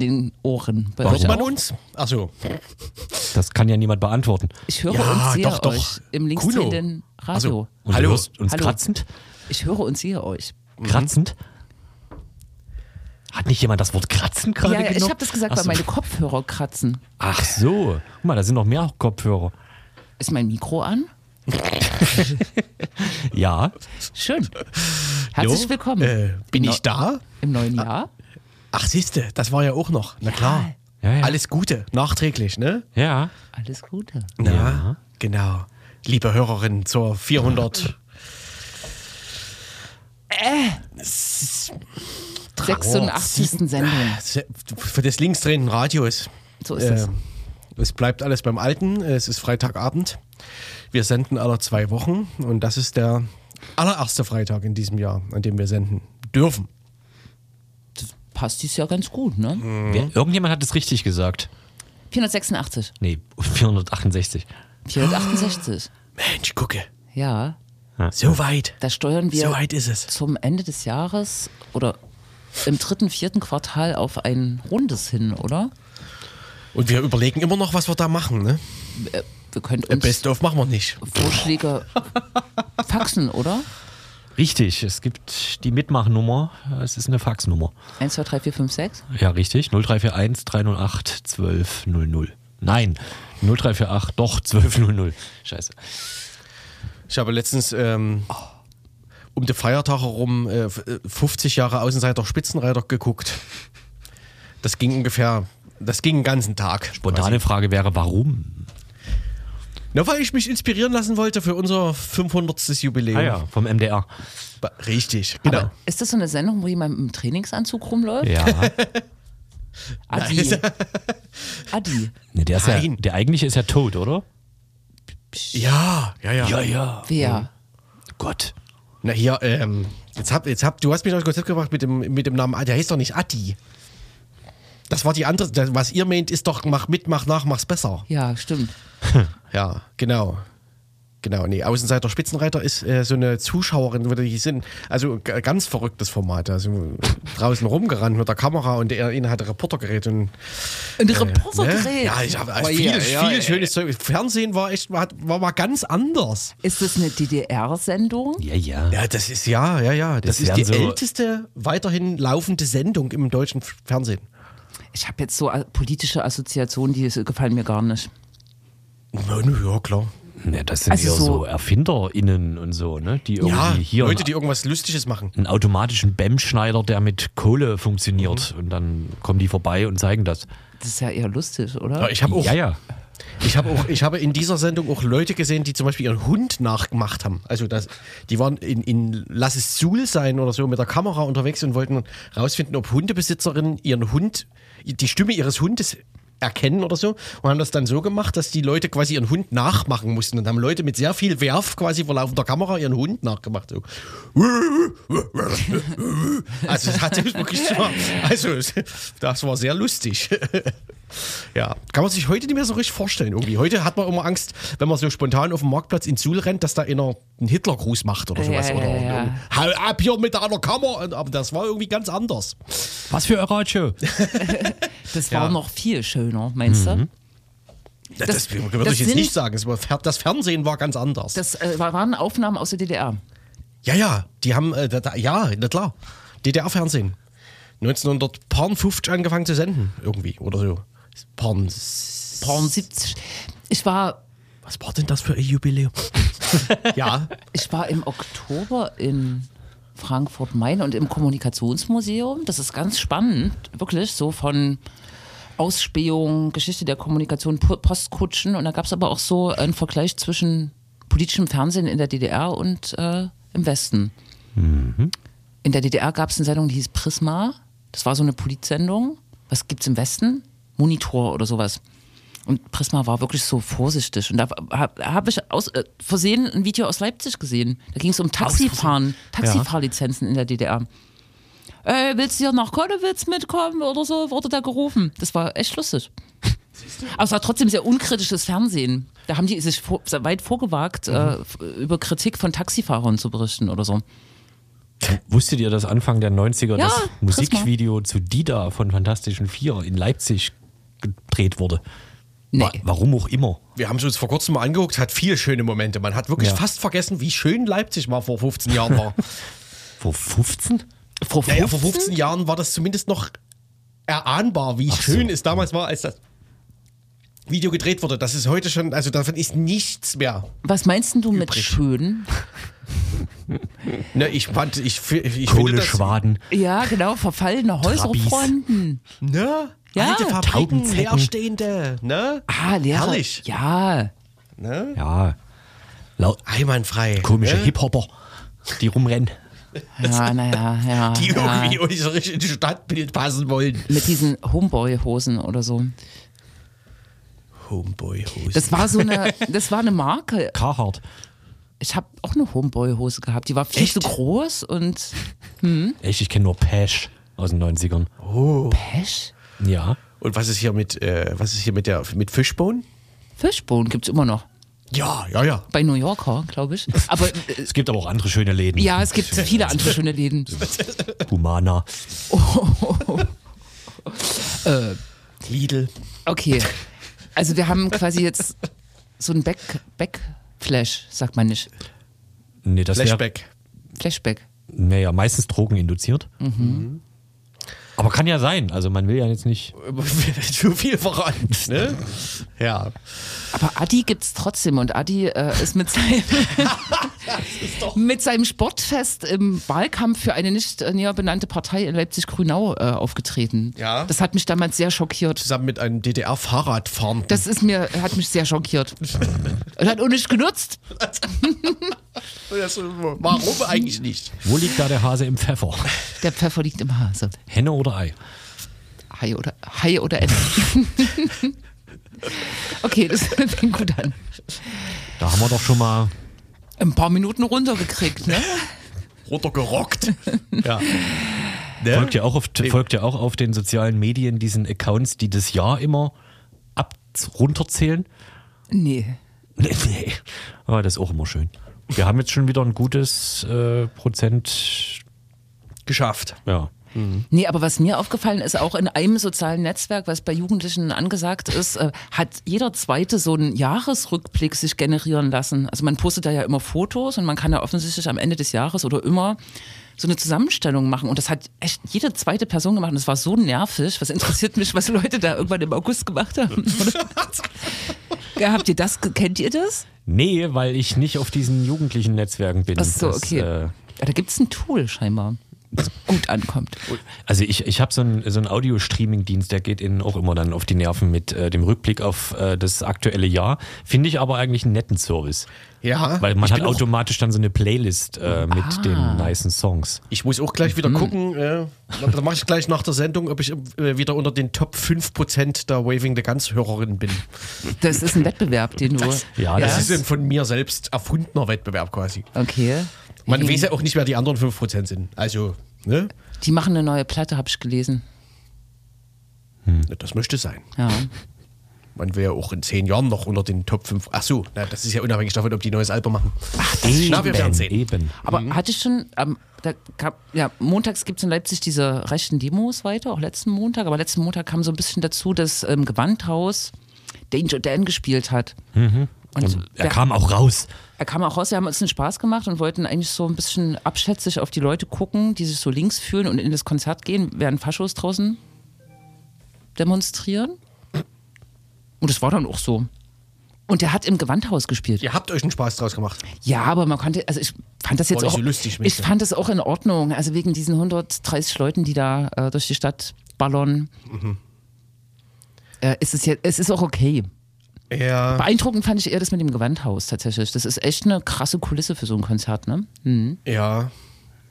den Ohren. Bei Hört euch man auch? uns? Achso. Das kann ja niemand beantworten. Ich höre Ja, und sehe doch, doch. euch im linksdrehenden Radio. Also, Und Hallo. du hörst uns Hallo. kratzend? Ich höre und sehe euch. Kratzend? Hat nicht jemand das Wort kratzen gerade Ja, ja, ich habe das gesagt, Ach weil so. meine Kopfhörer kratzen. Ach so. Guck mal, da sind noch mehr Kopfhörer. Ist mein Mikro an? Ja. Schön. Herzlich Jo, willkommen. Äh, bin ich da? Im neuen Jahr? Ach, siehste, das war ja auch noch. Na klar. Ja, ja. Alles Gute, nachträglich, ne? Ja. Alles Gute. Na, Ja. genau. Liebe Hörerin zur 400. S- 86. Sendung. Se- Für das linksdrehenden Radios. So ist es. Äh, es bleibt alles beim Alten. Es ist Freitagabend. Wir senden alle zwei Wochen und das ist der allererste Freitag in diesem Jahr, an dem wir senden dürfen. Passt dies ja ganz gut, ne? Wer, irgendjemand hat es richtig gesagt. 486. Nee, 468. 468. Mensch, gucke. Ja, So weit. da steuern wir So weit ist es. zum Ende des Jahres oder im dritten, vierten Quartal auf ein rundes hin, oder? Und wir überlegen immer noch, was wir da machen. Ne? Äh, Wir könnten Äh, uns Best of machen wir nicht. Vorschläge faxen, oder? Richtig, es gibt die Mitmachnummer. Es ist eine Faxnummer. 1, 2, 3, 4, 5, 6. Ja, richtig. 0341 308 1200. Nein, 0348, doch 1200. Scheiße. Ich habe letztens ähm, um den Feiertag herum äh, f- äh, 50 Jahre Außenseiter Spitzenreiter geguckt. Das ging ungefähr, das ging den ganzen Tag. Spontane Frage wäre, warum? Na, weil ich mich inspirieren lassen wollte für unser 500. Jubiläum. Ah ja, vom MDR. Ba- Richtig, genau. Aber ist das so eine Sendung, wo jemand im Trainingsanzug rumläuft? Ja. Adi. Adi. Nee, der, ist ja Nein. der eigentliche ist ja tot, oder? Ja, ja, ja. ja. Wer? Gott. Na hier, ähm, jetzt hab, jetzt hab, du hast mich das Konzept gebracht mit dem, mit dem Namen, Adi. der heißt doch nicht Adi. Das war die andere, was ihr meint, ist doch, mach mit, mach nach, mach's besser. Ja, stimmt. Ja, genau. Genau, nee, Außenseiter Spitzenreiter ist äh, so eine Zuschauerin, wo die sind, also ganz verrücktes Format. Also draußen rumgerannt mit der Kamera und der eine hatte Reportergerät und Ein Ne? Reportergerät. Ja, ich habe Oh, viel, ja, viel ja, ja. schönes Zeug. Fernsehen war echt, war, war mal ganz anders. Ist das eine DDR-Sendung? Ja, ja. Ja, das ist ja, ja, ja. Das, Das ist die so- älteste weiterhin laufende Sendung im deutschen Fernsehen. Ich habe jetzt so äh, politische Assoziationen, die gefallen mir gar nicht. Ja, ja, klar. Ne, das sind Also eher so, so- ErfinderInnen und so, ne? Die irgendwie Ja, hier Leute, die irgendwas Lustiges machen. einen automatischen BEM-Schneider, der mit Kohle funktioniert. Mhm. Und dann kommen die vorbei und zeigen das. Das ist ja eher lustig, oder? Ja, ich habe auch, Ja, ja. Ich habe auch, ich habe in dieser Sendung auch Leute gesehen, die zum Beispiel ihren Hund nachgemacht haben. Also das, die waren in, in Lass es Suhl sein oder so mit der Kamera unterwegs und wollten rausfinden, ob Hundebesitzerinnen ihren Hund, die Stimme ihres Hundes erkennen oder so und haben das dann so gemacht, dass die Leute quasi ihren Hund nachmachen mussten und haben Leute mit sehr viel Werf quasi vor laufender Kamera ihren Hund nachgemacht. So. Also das hat sich wirklich so, also das war sehr lustig. Ja, kann man sich heute nicht mehr so richtig vorstellen irgendwie. Heute hat man immer Angst, wenn man so spontan auf dem Marktplatz in Suhl rennt, dass da einer einen Hitlergruß macht oder sowas. Ja, oder ja, ja. Hau ab hier mit einer Kamera. Aber das war irgendwie ganz anders. Was für ein Radio? Das war Ja. noch viel schöner, meinst du? Das, Das- das würde das ich jetzt sind- nicht sagen. Das Fernsehen war ganz anders. Das äh, waren Aufnahmen aus der DDR. ja, ja, die haben, äh, da, da, ja, na klar. DDR-Fernsehen. 1950 angefangen zu senden, irgendwie, oder so. Porn. Porn 70. Ich war, Was war denn das für ein Jubiläum? ja, ich war im Oktober in Frankfurt-Main und im Kommunikationsmuseum. Das ist ganz spannend, wirklich, so von Ausspähung, Geschichte der Kommunikation, Po- Postkutschen. Und da gab es aber auch so einen Vergleich zwischen politischem Fernsehen in der DDR und äh, im Westen. In der DDR gab es eine Sendung, die hieß Prisma. Das war so eine Politsendung. Was gibt's im Westen? Monitor oder sowas. Und Prisma war wirklich so vorsichtig. Und da habe hab ich aus äh, Versehen ein Video aus Leipzig gesehen. Da ging es um Taxifahren, Taxifahrlizenzen in der DDR. Äh, willst du hier nach Konnewitz mitkommen oder so? Wurde da gerufen. Das war echt lustig. Aber es war trotzdem sehr unkritisches Fernsehen. Da haben die sich vor, weit vorgewagt, äh, f- über Kritik von Taxifahrern zu berichten oder so. Wusstet ihr, dass Anfang der 90er Ja, das. Musikvideo zu Dida von Fantastischen Vier in Leipzig gedreht wurde? Nee. Wa- Warum auch immer. Wir haben es uns vor kurzem mal angeguckt, hat viele schöne Momente. Man hat wirklich Ja. fast vergessen, wie schön Leipzig mal vor 15 Jahren war. Vor 15? Vor naja, vor 15 Jahren war das zumindest noch erahnbar, wie Ach so. schön es damals war, als das Video gedreht wurde. Das ist heute schon, also davon ist nichts mehr. Was meinst denn du mit Übrig. schön? Ne, ich fand, ich, ich finde das, Kohleschwaden. Ja, genau, verfallene Häuserfronten. ne? Ja, Alte Fabriken, leerstehende, ne? Ah, Lehrer. Herrlich. Ja. Ne? Ja. Einwandfrei. komische ne? Hip-Hopper, die rumrennen. Ja, naja, ja. Die ja. irgendwie unsere ins Stadtbild passen wollen. Mit diesen Homeboy-Hosen oder so. Homeboy-Hose. Das war so eine, das war eine Marke. Carhartt. Ich habe auch eine Homeboy-Hose gehabt. Die war viel Echt? zu groß und Echt, ich kenne nur Pesh aus den 90ern. Pesch. Ja. Und was ist hier mit, äh, was ist hier mit der, mit Fishbone? Fishbone gibt's immer noch. Ja, ja, ja. Bei New Yorker, glaube ich. Aber äh, Es gibt aber auch andere schöne Läden. ja, es gibt viele andere schöne Läden. Humana. Lidl. Okay. Also wir haben quasi jetzt so ein Back, Backflash, sagt man nicht. Nee, das wäre Flashback. Flashback. naja, meistens drogeninduziert. Mhm. Aber kann ja sein. Also man will ja jetzt nicht. Zu viel verrannt, ne? Ja. Aber Adi gibt's trotzdem und Adi äh, ist mit seinem, mit seinem Sportfest im Wahlkampf für eine nicht äh, näher benannte Partei in Leipzig-Grünau äh, aufgetreten. Ja. Das hat mich damals sehr schockiert. Zusammen mit einem DDR-Fahrradfahrenden. Das ist mir, hat mich sehr schockiert. Und hat auch nicht genutzt. Warum eigentlich nicht? Wo liegt da der Hase im Pfeffer? Der Pfeffer liegt im Hase. Henne oder Ei? Hai oder, Hai oder Ente. okay, das fängt gut an. Da haben wir doch schon mal. Ein paar Minuten runtergekriegt, ne? Runtergerockt. ja. Folgt ja, auch auf, folgt ja auch auf den sozialen Medien diesen Accounts, die das Jahr immer ab runterzählen. Nee. Nee, nee. Aber das ist auch immer schön. Wir haben jetzt schon wieder ein gutes äh, Prozent. Geschafft. Ja. Nee, aber was mir aufgefallen ist, auch in einem sozialen Netzwerk, was bei Jugendlichen angesagt ist, äh, hat jeder zweite so einen Jahresrückblick sich generieren lassen. Also man postet da ja immer Fotos und man kann ja offensichtlich am Ende des Jahres oder immer so eine Zusammenstellung machen. Und das hat echt jede zweite Person gemacht. Und das war so nervig. Was interessiert mich, was Leute da irgendwann im August gemacht haben? habt ihr das, kennt ihr das? Nee, weil ich nicht auf diesen jugendlichen Netzwerken bin. Ach so, Das, okay. äh, Ja, da gibt's ein Tool scheinbar, gut ankommt. Also ich, ich habe so einen so einen Audio-Streaming-Dienst, der geht Ihnen auch immer dann auf die Nerven mit äh, dem Rückblick auf äh, das aktuelle Jahr. Finde ich aber eigentlich einen netten Service. Ja. Weil man hat automatisch dann so eine Playlist äh, mit Ah. den nicen Songs. Ich muss auch gleich wieder gucken. Äh, da mache ich gleich nach der Sendung, ob ich äh, wieder unter den Top 5% der Waving the Guns Hörerinnen bin. Das ist ein Wettbewerb, den du. Ja, Das das ist ein von mir selbst erfundener Wettbewerb quasi. Okay. Man Mhm. weiß ja auch nicht, wer die anderen 5% sind. Also, ne? Die machen eine neue Platte, habe ich gelesen. Das möchte sein. Ja. Man wäre auch in zehn Jahren noch unter den Top 5. Ach so, na, das ist ja unabhängig davon, ob die ein neues Album machen. Ach, Na, wir werden sehen. eben. Aber hatte ich schon, ähm, da gab, ja, montags gibt es in Leipzig diese rechten Demos weiter, auch letzten Montag, aber letzten Montag kam so ein bisschen dazu, dass ähm, Gewandhaus Danger Dan gespielt hat. Und, Und er der- kam auch raus. er kam auch raus, wir haben uns einen Spaß gemacht und wollten eigentlich so ein bisschen abschätzig auf die Leute gucken, die sich so links fühlen und in das Konzert gehen, während Faschos draußen demonstrieren. Und das war dann auch so. Und der hat im Gewandhaus gespielt. Ihr habt euch einen Spaß draus gemacht. Ja, aber man konnte, also ich fand das jetzt auch, so lustig, ich fand das auch in Ordnung. Also wegen diesen 130 Leuten, die da äh, durch die Stadt ballern, Mhm. äh, ist es jetzt, es ist auch okay. Ja. Beeindruckend fand ich eher das mit dem Gewandhaus tatsächlich. Das ist echt eine krasse Kulisse für so ein Konzert, ne? Hm. Ja.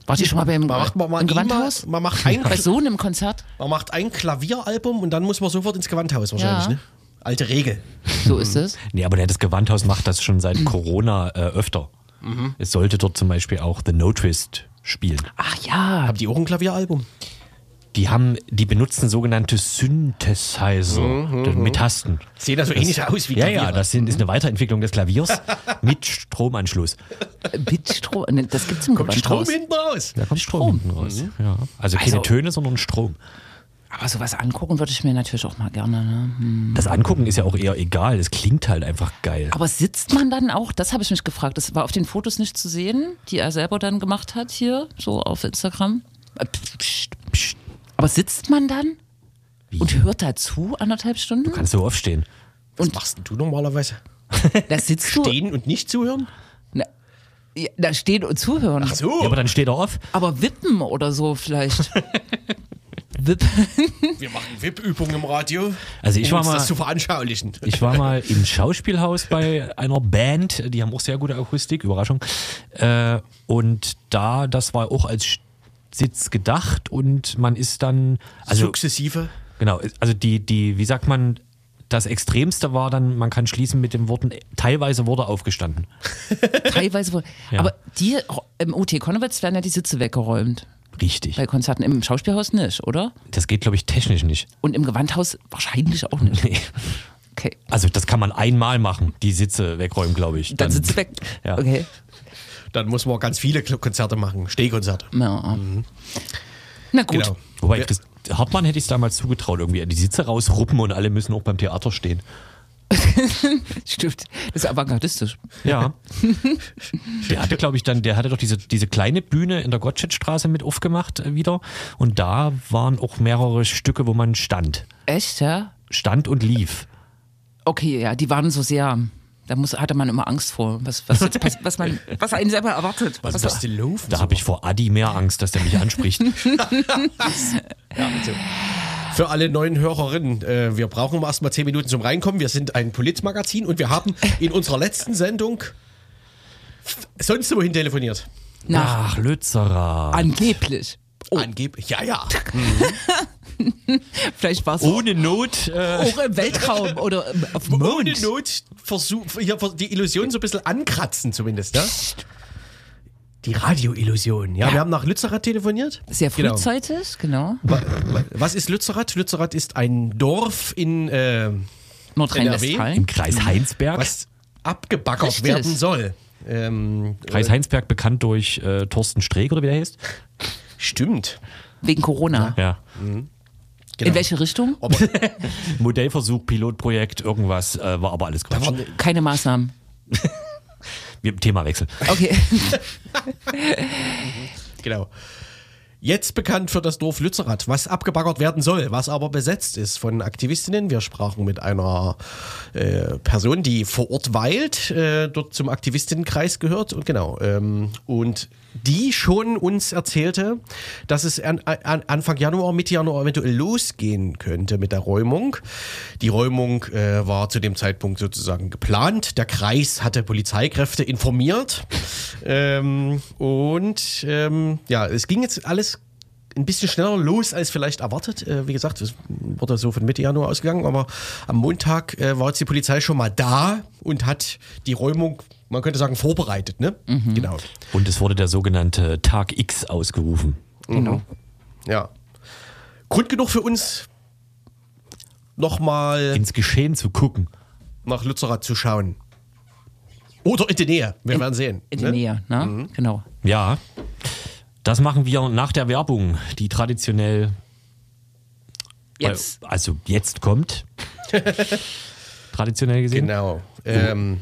Wart ihr schon mal beim Man macht, man, man, im immer, Gewandhaus? man, macht ein, Bei so einem Konzert? man macht ein Klavieralbum und dann muss man sofort ins Gewandhaus wahrscheinlich, Ja. ne? Alte Regel. So ist es. Nee, aber der- das Gewandhaus macht das schon Mhm. seit Corona äh, öfter. Es sollte dort zum Beispiel auch The No Twist spielen. Ach ja. Habt ihr auch ein Klavieralbum? Die haben, die benutzen sogenannte Synthesizer mit Tasten. Sehen da so ähnlich aus wie Ja, Klaviere. ja, das sind, ist eine Weiterentwicklung des Klaviers mit Stromanschluss. Mit Strom. Ne, Das gibt's im Kommt Strom Gewandhaus. hinten raus. Da kommt Strom, hinten raus. Ja. Also keine Also- Töne, sondern Strom. Aber sowas angucken würde ich mir natürlich auch mal gerne. Ne? Hm. Das Angucken ist ja auch eher egal. Es klingt halt einfach geil. Aber sitzt man dann auch? Das habe ich mich gefragt. Das war auf den Fotos nicht zu sehen, die er selber dann gemacht hat hier, so auf Instagram. Äh, pst, pst. Aber sitzt man dann und hört dazu anderthalb Stunden? Kannst du aufstehen. Was machst denn du normalerweise? Da sitzt du. Stehen und nicht zuhören? Na, ja, da stehen und zuhören. Ach so. Ja, aber dann steht er auf. Aber wippen oder so vielleicht. wippen. Wir machen VIP-Übungen im Radio. Also ich um war uns mal- das zu veranschaulichen. Ich war mal im Schauspielhaus bei einer Band, die haben auch sehr gute Akustik, Überraschung. Äh, und da, das war auch als Sitz gedacht und man ist dann, also Sukzessive. genau, also die, die, wie sagt man, das Extremste war dann, man kann schließen mit den Worten, teilweise wurde aufgestanden. Teilweise wohl. Ja. Aber die im OT Konnewitz werden ja die Sitze weggeräumt. Richtig. Bei Konzerten im Schauspielhaus nicht, oder? Das geht, glaube ich, technisch nicht. Und im Gewandhaus wahrscheinlich auch nicht. Nee. Okay. Also das kann man einmal machen, die Sitze wegräumen, glaube ich. Dann sitzt weg. Ja. Okay. Dann muss man ganz viele Konzerte machen. Stehkonzerte. Ja. Na gut. Genau. Wobei, Chris Hartmann hätte ich es damals zugetraut, irgendwie die Sitze rausruppen und alle müssen auch beim Theater stehen. Stimmt. Das ist avantgardistisch. Ja. Der hatte, glaube ich, dann, der hatte doch diese, diese kleine Bühne in der Gottschedstraße mit aufgemacht äh, wieder. Und da waren auch mehrere Stücke, wo man stand. Echt, ja? Stand und lief. Okay, ja, die waren so sehr. Da muss, hatte man immer Angst vor, was, was, jetzt, pass- was, man, was einen selber erwartet. Was Was, ist das denn laufen? Da habe ich vor Adi mehr Angst, dass der mich anspricht. Für alle neuen Hörerinnen, äh, wir brauchen erstmal zehn Minuten zum Reinkommen. Wir sind ein Politmagazin und wir haben in unserer letzten Sendung sonst wohin telefoniert. nach Ach, Lützerer. angeblich. Angeblich. Ja, ja. Vielleicht war es Ohne Not. Äh, auch im Weltraum oder im- auf dem Ohne Mond. Not versuch, hier die Illusion so ein bisschen ankratzen zumindest, ne? Die Radioillusion. Ja, wir haben nach Lützerath telefoniert. Sehr Genau. frühzeitig, genau. Wa- Was ist Lützerath? Lützerath ist ein Dorf in äh, Nordrhein-Westfalen. Im Kreis Heinsberg. was abgebaggert Richtig. werden soll. Ähm, Kreis Heinsberg bekannt durch äh, Thorsten Streeck oder wie der heißt. stimmt. Wegen Corona. Ja. Genau. In welche Richtung? Modellversuch, Pilotprojekt, irgendwas, äh, war aber alles Quatsch. war- Keine Maßnahmen. Wir, Themawechsel. Okay. Genau. Jetzt bekannt für das Dorf Lützerath, was abgebaggert werden soll, was aber besetzt ist von Aktivistinnen. Wir sprachen mit einer äh, Person, die vor Ort weilt, äh, dort zum Aktivistinnenkreis gehört und genau. Ähm, und die schon uns erzählte, dass es an, an Anfang Januar, Mitte Januar eventuell losgehen könnte mit der Räumung. Die Räumung äh, war zu dem Zeitpunkt sozusagen geplant. Der Kreis hatte Polizeikräfte informiert. Ähm, und ähm, ja, es ging jetzt alles ein bisschen schneller los als vielleicht erwartet. Äh, wie gesagt, es wurde so von Mitte Januar ausgegangen, aber am Montag äh, war jetzt die Polizei schon mal da und hat die Räumung, man könnte sagen, vorbereitet. Ne? Genau. Und es wurde der sogenannte Tag X ausgerufen. Genau. Ja. Grund genug für uns, nochmal Ins Geschehen zu gucken. nach Lützerath zu schauen. Oder in die Nähe. Wir werden sehen. In die ne? Nähe, ne? Genau. Ja. Das machen wir nach der Werbung, die traditionell Jetzt. Bei, also jetzt kommt. traditionell gesehen. Genau. Ähm,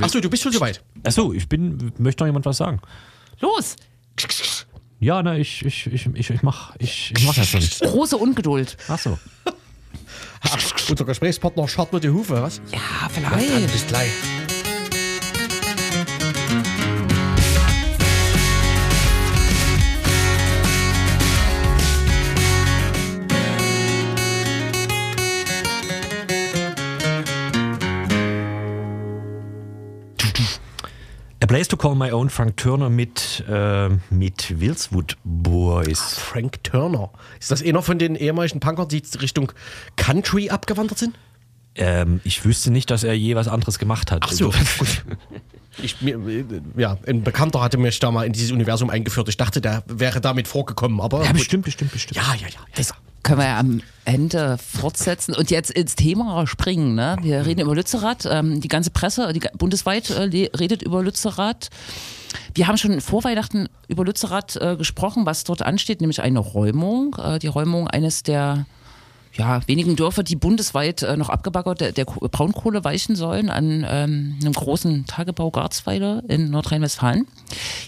Achso, du bist schon soweit. Achso, ich bin, möchte noch jemand was sagen? Los! Ja, na, ich, ich, ich, ich, ich mach, ich, ich mach das schon. Große Ungeduld. Achso. Ach, unser Gesprächspartner scharrt nur die Hufe, was? Ja, Dann vielleicht. bis gleich. A Place to Call My Own, Frank Turner mit, äh, mit Wilswood Boys. Frank Turner. Ist das einer von den ehemaligen Punkern, die Richtung Country abgewandert sind? Ähm, ich wüsste nicht, dass er je was anderes gemacht hat. Ach so, gut. Ich, mir, ja, ein Bekannter hatte mich da mal in dieses Universum eingeführt. Ich dachte, der wäre damit vorgekommen, aber. Ja, gut. bestimmt, bestimmt, bestimmt. Ja, ja, ja. Das können wir ja am Ende fortsetzen und jetzt ins Thema springen. Ne? Wir reden über Lützerath. Ähm, die ganze Presse, die, bundesweit äh, redet über Lützerath. Wir haben schon vor Weihnachten über Lützerath äh, gesprochen, was dort ansteht, nämlich eine Räumung. Äh, die Räumung eines der ja, wenigen Dörfer, die bundesweit äh, noch abgebaggert der, der Ko- Braunkohle weichen sollen an ähm, einem großen Tagebau Garzweiler in Nordrhein-Westfalen.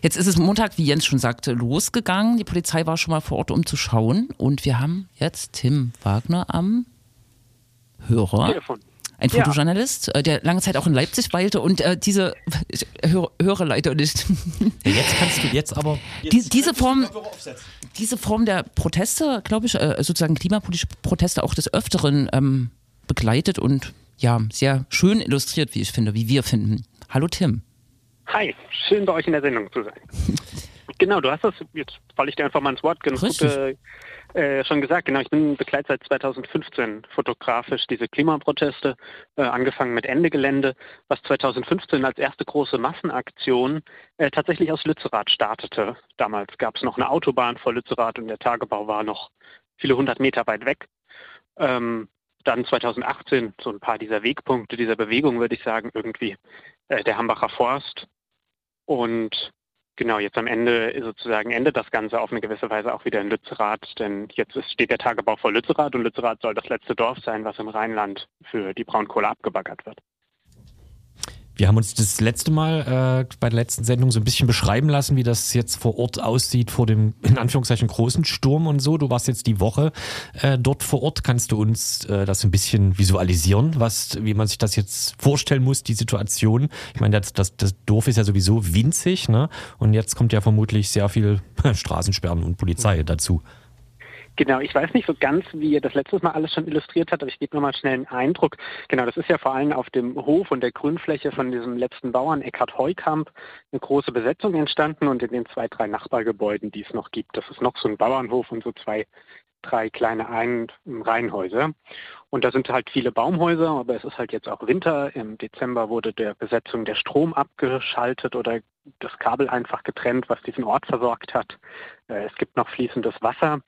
Jetzt ist es Montag, wie Jens schon sagte, losgegangen. Die Polizei war schon mal vor Ort, um zu schauen. Und wir haben jetzt Tim Wagner am Hörer. Telefon. Ein Ja. Fotojournalist, äh, der lange Zeit auch in Leipzig weilte und äh, diese, ich höre, höre leider nicht, Ja, jetzt kannst du jetzt aber. die, diese Form, diese Form der Proteste, glaube ich, äh, sozusagen klimapolitische Proteste auch des Öfteren ähm, begleitet und ja, sehr schön illustriert, wie ich finde, wie wir finden. Hallo Tim. Hi, schön bei euch in der Sendung zu sein. genau, du hast das, jetzt falle ich dir einfach mal ins Wort, genug Richtig. Äh, schon gesagt. Genau, ich bin begleitet seit 2015 fotografisch diese Klimaproteste, äh, angefangen mit Ende Gelände, was 2015 als erste große Massenaktion äh, tatsächlich aus Lützerath startete. Damals gab es noch eine Autobahn vor Lützerath und der Tagebau war noch viele hundert Meter weit weg. Ähm, dann 2018 so ein paar dieser Wegpunkte dieser Bewegung, würde ich sagen, irgendwie äh, der Hambacher Forst. Und genau, jetzt am Ende sozusagen endet das Ganze auf eine gewisse Weise auch wieder in Lützerath, denn jetzt steht der Tagebau vor Lützerath und Lützerath soll das letzte Dorf sein, was im Rheinland für die Braunkohle abgebaggert wird. Wir haben uns das letzte Mal äh, bei der letzten Sendung so ein bisschen beschreiben lassen, wie das jetzt vor Ort aussieht, vor dem in Anführungszeichen großen Sturm und so. Du warst jetzt die Woche äh, dort vor Ort. Kannst du uns äh, das ein bisschen visualisieren, was, wie man sich das jetzt vorstellen muss, die Situation? Ich meine, das, das, das Dorf ist ja sowieso winzig, ne? Und jetzt kommt ja vermutlich sehr viel Straßensperren und Polizei dazu. Genau, ich weiß nicht so ganz, wie ihr das letztes Mal alles schon illustriert habt, aber ich gebe nochmal schnell einen Eindruck. Genau, das ist ja vor allem auf dem Hof und der Grünfläche von diesem letzten Bauern Eckhard Heukamp eine große Besetzung entstanden und in den zwei, drei Nachbargebäuden, die es noch gibt. Das ist noch so ein Bauernhof und so zwei, drei kleine Ein- Reihenhäuser. Und da sind halt viele Baumhäuser, aber es ist halt jetzt auch Winter. Im Dezember wurde der Besetzung der Strom abgeschaltet oder das Kabel einfach getrennt, was diesen Ort versorgt hat. Äh, Es gibt noch fließendes Wasser.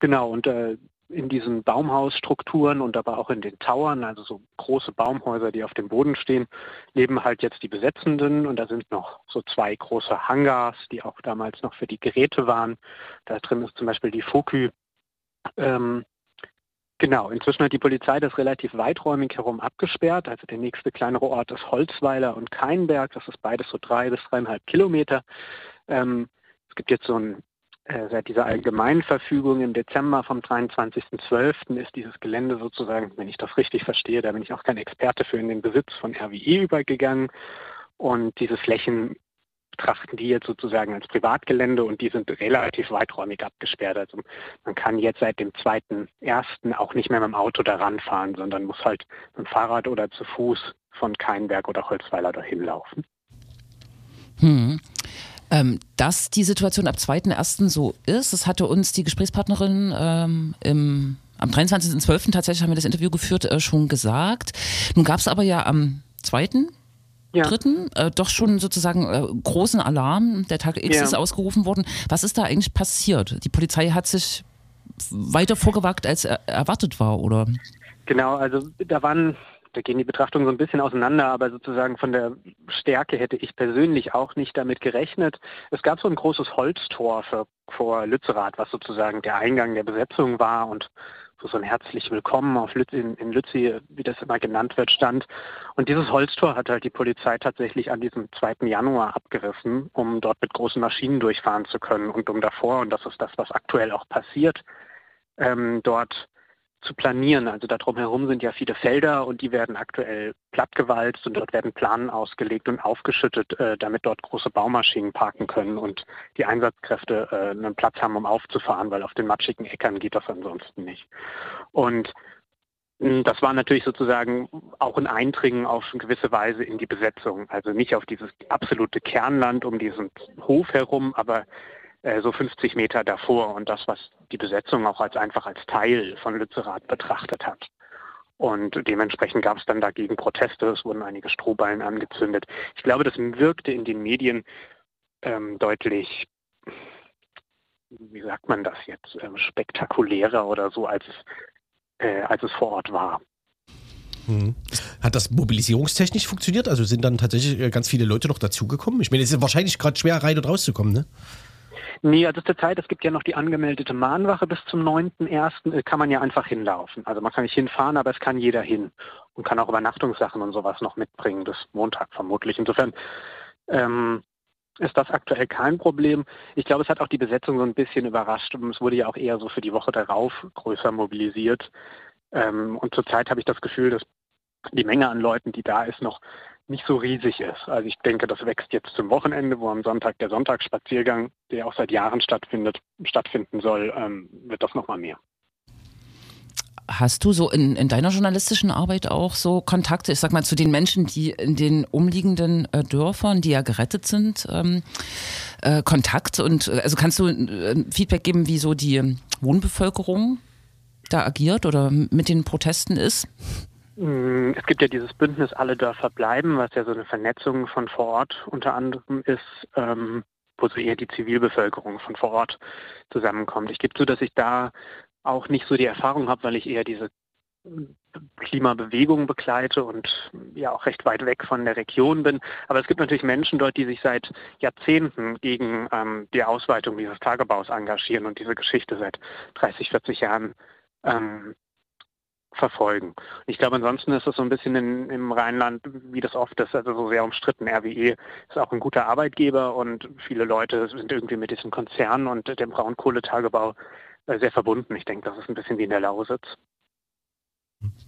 Genau, und äh, in diesen Baumhausstrukturen und aber auch in den Towern, also so große Baumhäuser, die auf dem Boden stehen, leben halt jetzt die Besetzenden und da sind noch so zwei große Hangars, die auch damals noch für die Geräte waren. Da drin ist zum Beispiel die Fokü. Ähm, genau, inzwischen hat die Polizei das relativ weiträumig herum abgesperrt. Also der nächste kleinere Ort ist Holzweiler und Keinberg. Das ist beides so drei bis dreieinhalb Kilometer. Ähm, es gibt jetzt so ein seit dieser Allgemeinverfügung im Dezember vom 23.12. ist dieses Gelände sozusagen, wenn ich das richtig verstehe, da bin ich auch kein Experte für, in den Besitz von RWE übergegangen. Und diese Flächen betrachten die jetzt sozusagen als Privatgelände und die sind relativ weiträumig abgesperrt. Also man kann jetzt seit dem 2.1. auch nicht mehr mit dem Auto daran fahren, sondern muss halt mit dem Fahrrad oder zu Fuß von Keinberg oder Holzweiler dahin laufen. Hm. Ähm, dass die Situation ab 2.1. so ist, das hatte uns die Gesprächspartnerin ähm, im, am 23.12. tatsächlich haben wir das Interview geführt, äh, schon gesagt. Nun gab es aber ja am 2. Ja. Dritten, äh, doch schon sozusagen äh, großen Alarm. Der Tag X Ja. ist ausgerufen worden. Was ist da eigentlich passiert? Die Polizei hat sich weiter vorgewagt, als er erwartet war, oder? Genau, also da waren, da gehen die Betrachtungen so ein bisschen auseinander, aber sozusagen von der Stärke hätte ich persönlich auch nicht damit gerechnet. Es gab so ein großes Holztor für, vor Lützerath, was sozusagen der Eingang der Besetzung war und so ein herzlich willkommen auf Lütz, in, in Lützi, wie das immer genannt wird, stand. Und dieses Holztor hat halt die Polizei tatsächlich an diesem 2. Januar abgerissen, um dort mit großen Maschinen durchfahren zu können und um davor, und das ist das, was aktuell auch passiert, ähm, dort zu planieren. Also da drumherum sind ja viele Felder und die werden aktuell plattgewalzt und dort werden Planen ausgelegt und aufgeschüttet, äh, damit dort große Baumaschinen parken können und die Einsatzkräfte äh, einen Platz haben, um aufzufahren, weil auf den matschigen Äckern geht das ansonsten nicht. Und mh, das war natürlich sozusagen auch ein Eindringen auf eine gewisse Weise in die Besetzung. Also nicht auf dieses absolute Kernland um diesen Hof herum, aber äh, so 50 Meter davor und das, was die Besetzung auch als einfach als Teil von Lützerath betrachtet hat. Und dementsprechend gab es dann dagegen Proteste, es wurden einige Strohballen angezündet. Ich glaube, das wirkte in den Medien ähm, deutlich, wie sagt man das jetzt, ähm, spektakulärer oder so, als es, äh, als es vor Ort war. Mhm. Hat das mobilisierungstechnisch funktioniert? Also sind dann tatsächlich äh, ganz viele Leute noch dazugekommen? Ich meine, es ist wahrscheinlich gerade schwer rein und rauszukommen, ne? Nee, also zur Zeit, es gibt ja noch die angemeldete Mahnwache bis zum 9.1. Äh, kann man ja einfach hinlaufen. Also man kann nicht hinfahren, aber es kann jeder hin und kann auch Übernachtungssachen und sowas noch mitbringen, bis Montag vermutlich. Insofern ähm, ist das aktuell kein Problem. Ich glaube, es hat auch die Besetzung so ein bisschen überrascht. Es wurde ja auch eher so für die Woche darauf größer mobilisiert. Ähm, und zurzeit habe ich das Gefühl, dass die Menge an Leuten, die da ist, noch nicht so riesig ist. Also ich denke, das wächst jetzt zum Wochenende, wo am Sonntag der Sonntagsspaziergang, der auch seit Jahren stattfindet, stattfinden soll, ähm, wird das nochmal mehr. Hast du so in, in deiner journalistischen Arbeit auch so Kontakte, ich sag mal, zu den Menschen, die in den umliegenden äh, Dörfern, die ja gerettet sind, ähm, äh, Kontakt und äh, also kannst du äh, Feedback geben, wie so die Wohnbevölkerung da agiert oder mit den Protesten ist? Mm, es gibt ja dieses Bündnis Alle Dörfer bleiben, was ja so eine Vernetzung von vor Ort unter anderem ist, ähm, wo so eher die Zivilbevölkerung von vor Ort zusammenkommt. Ich gebe zu, dass ich da auch nicht so die Erfahrung habe, weil ich eher diese Klimabewegung begleite und ja auch recht weit weg von der Region bin. Aber es gibt natürlich Menschen dort, die sich seit Jahrzehnten gegen ähm, die Ausweitung dieses Tagebaus engagieren und diese Geschichte seit 30, 40 Jahren ähm, verfolgen. Ich glaube, ansonsten ist es so ein bisschen in, im Rheinland, wie das oft ist, also so sehr umstritten. RWE ist auch ein guter Arbeitgeber und viele Leute sind irgendwie mit diesem Konzern und dem Braunkohletagebau äh, sehr verbunden. Ich denke, das ist ein bisschen wie in der Lausitz.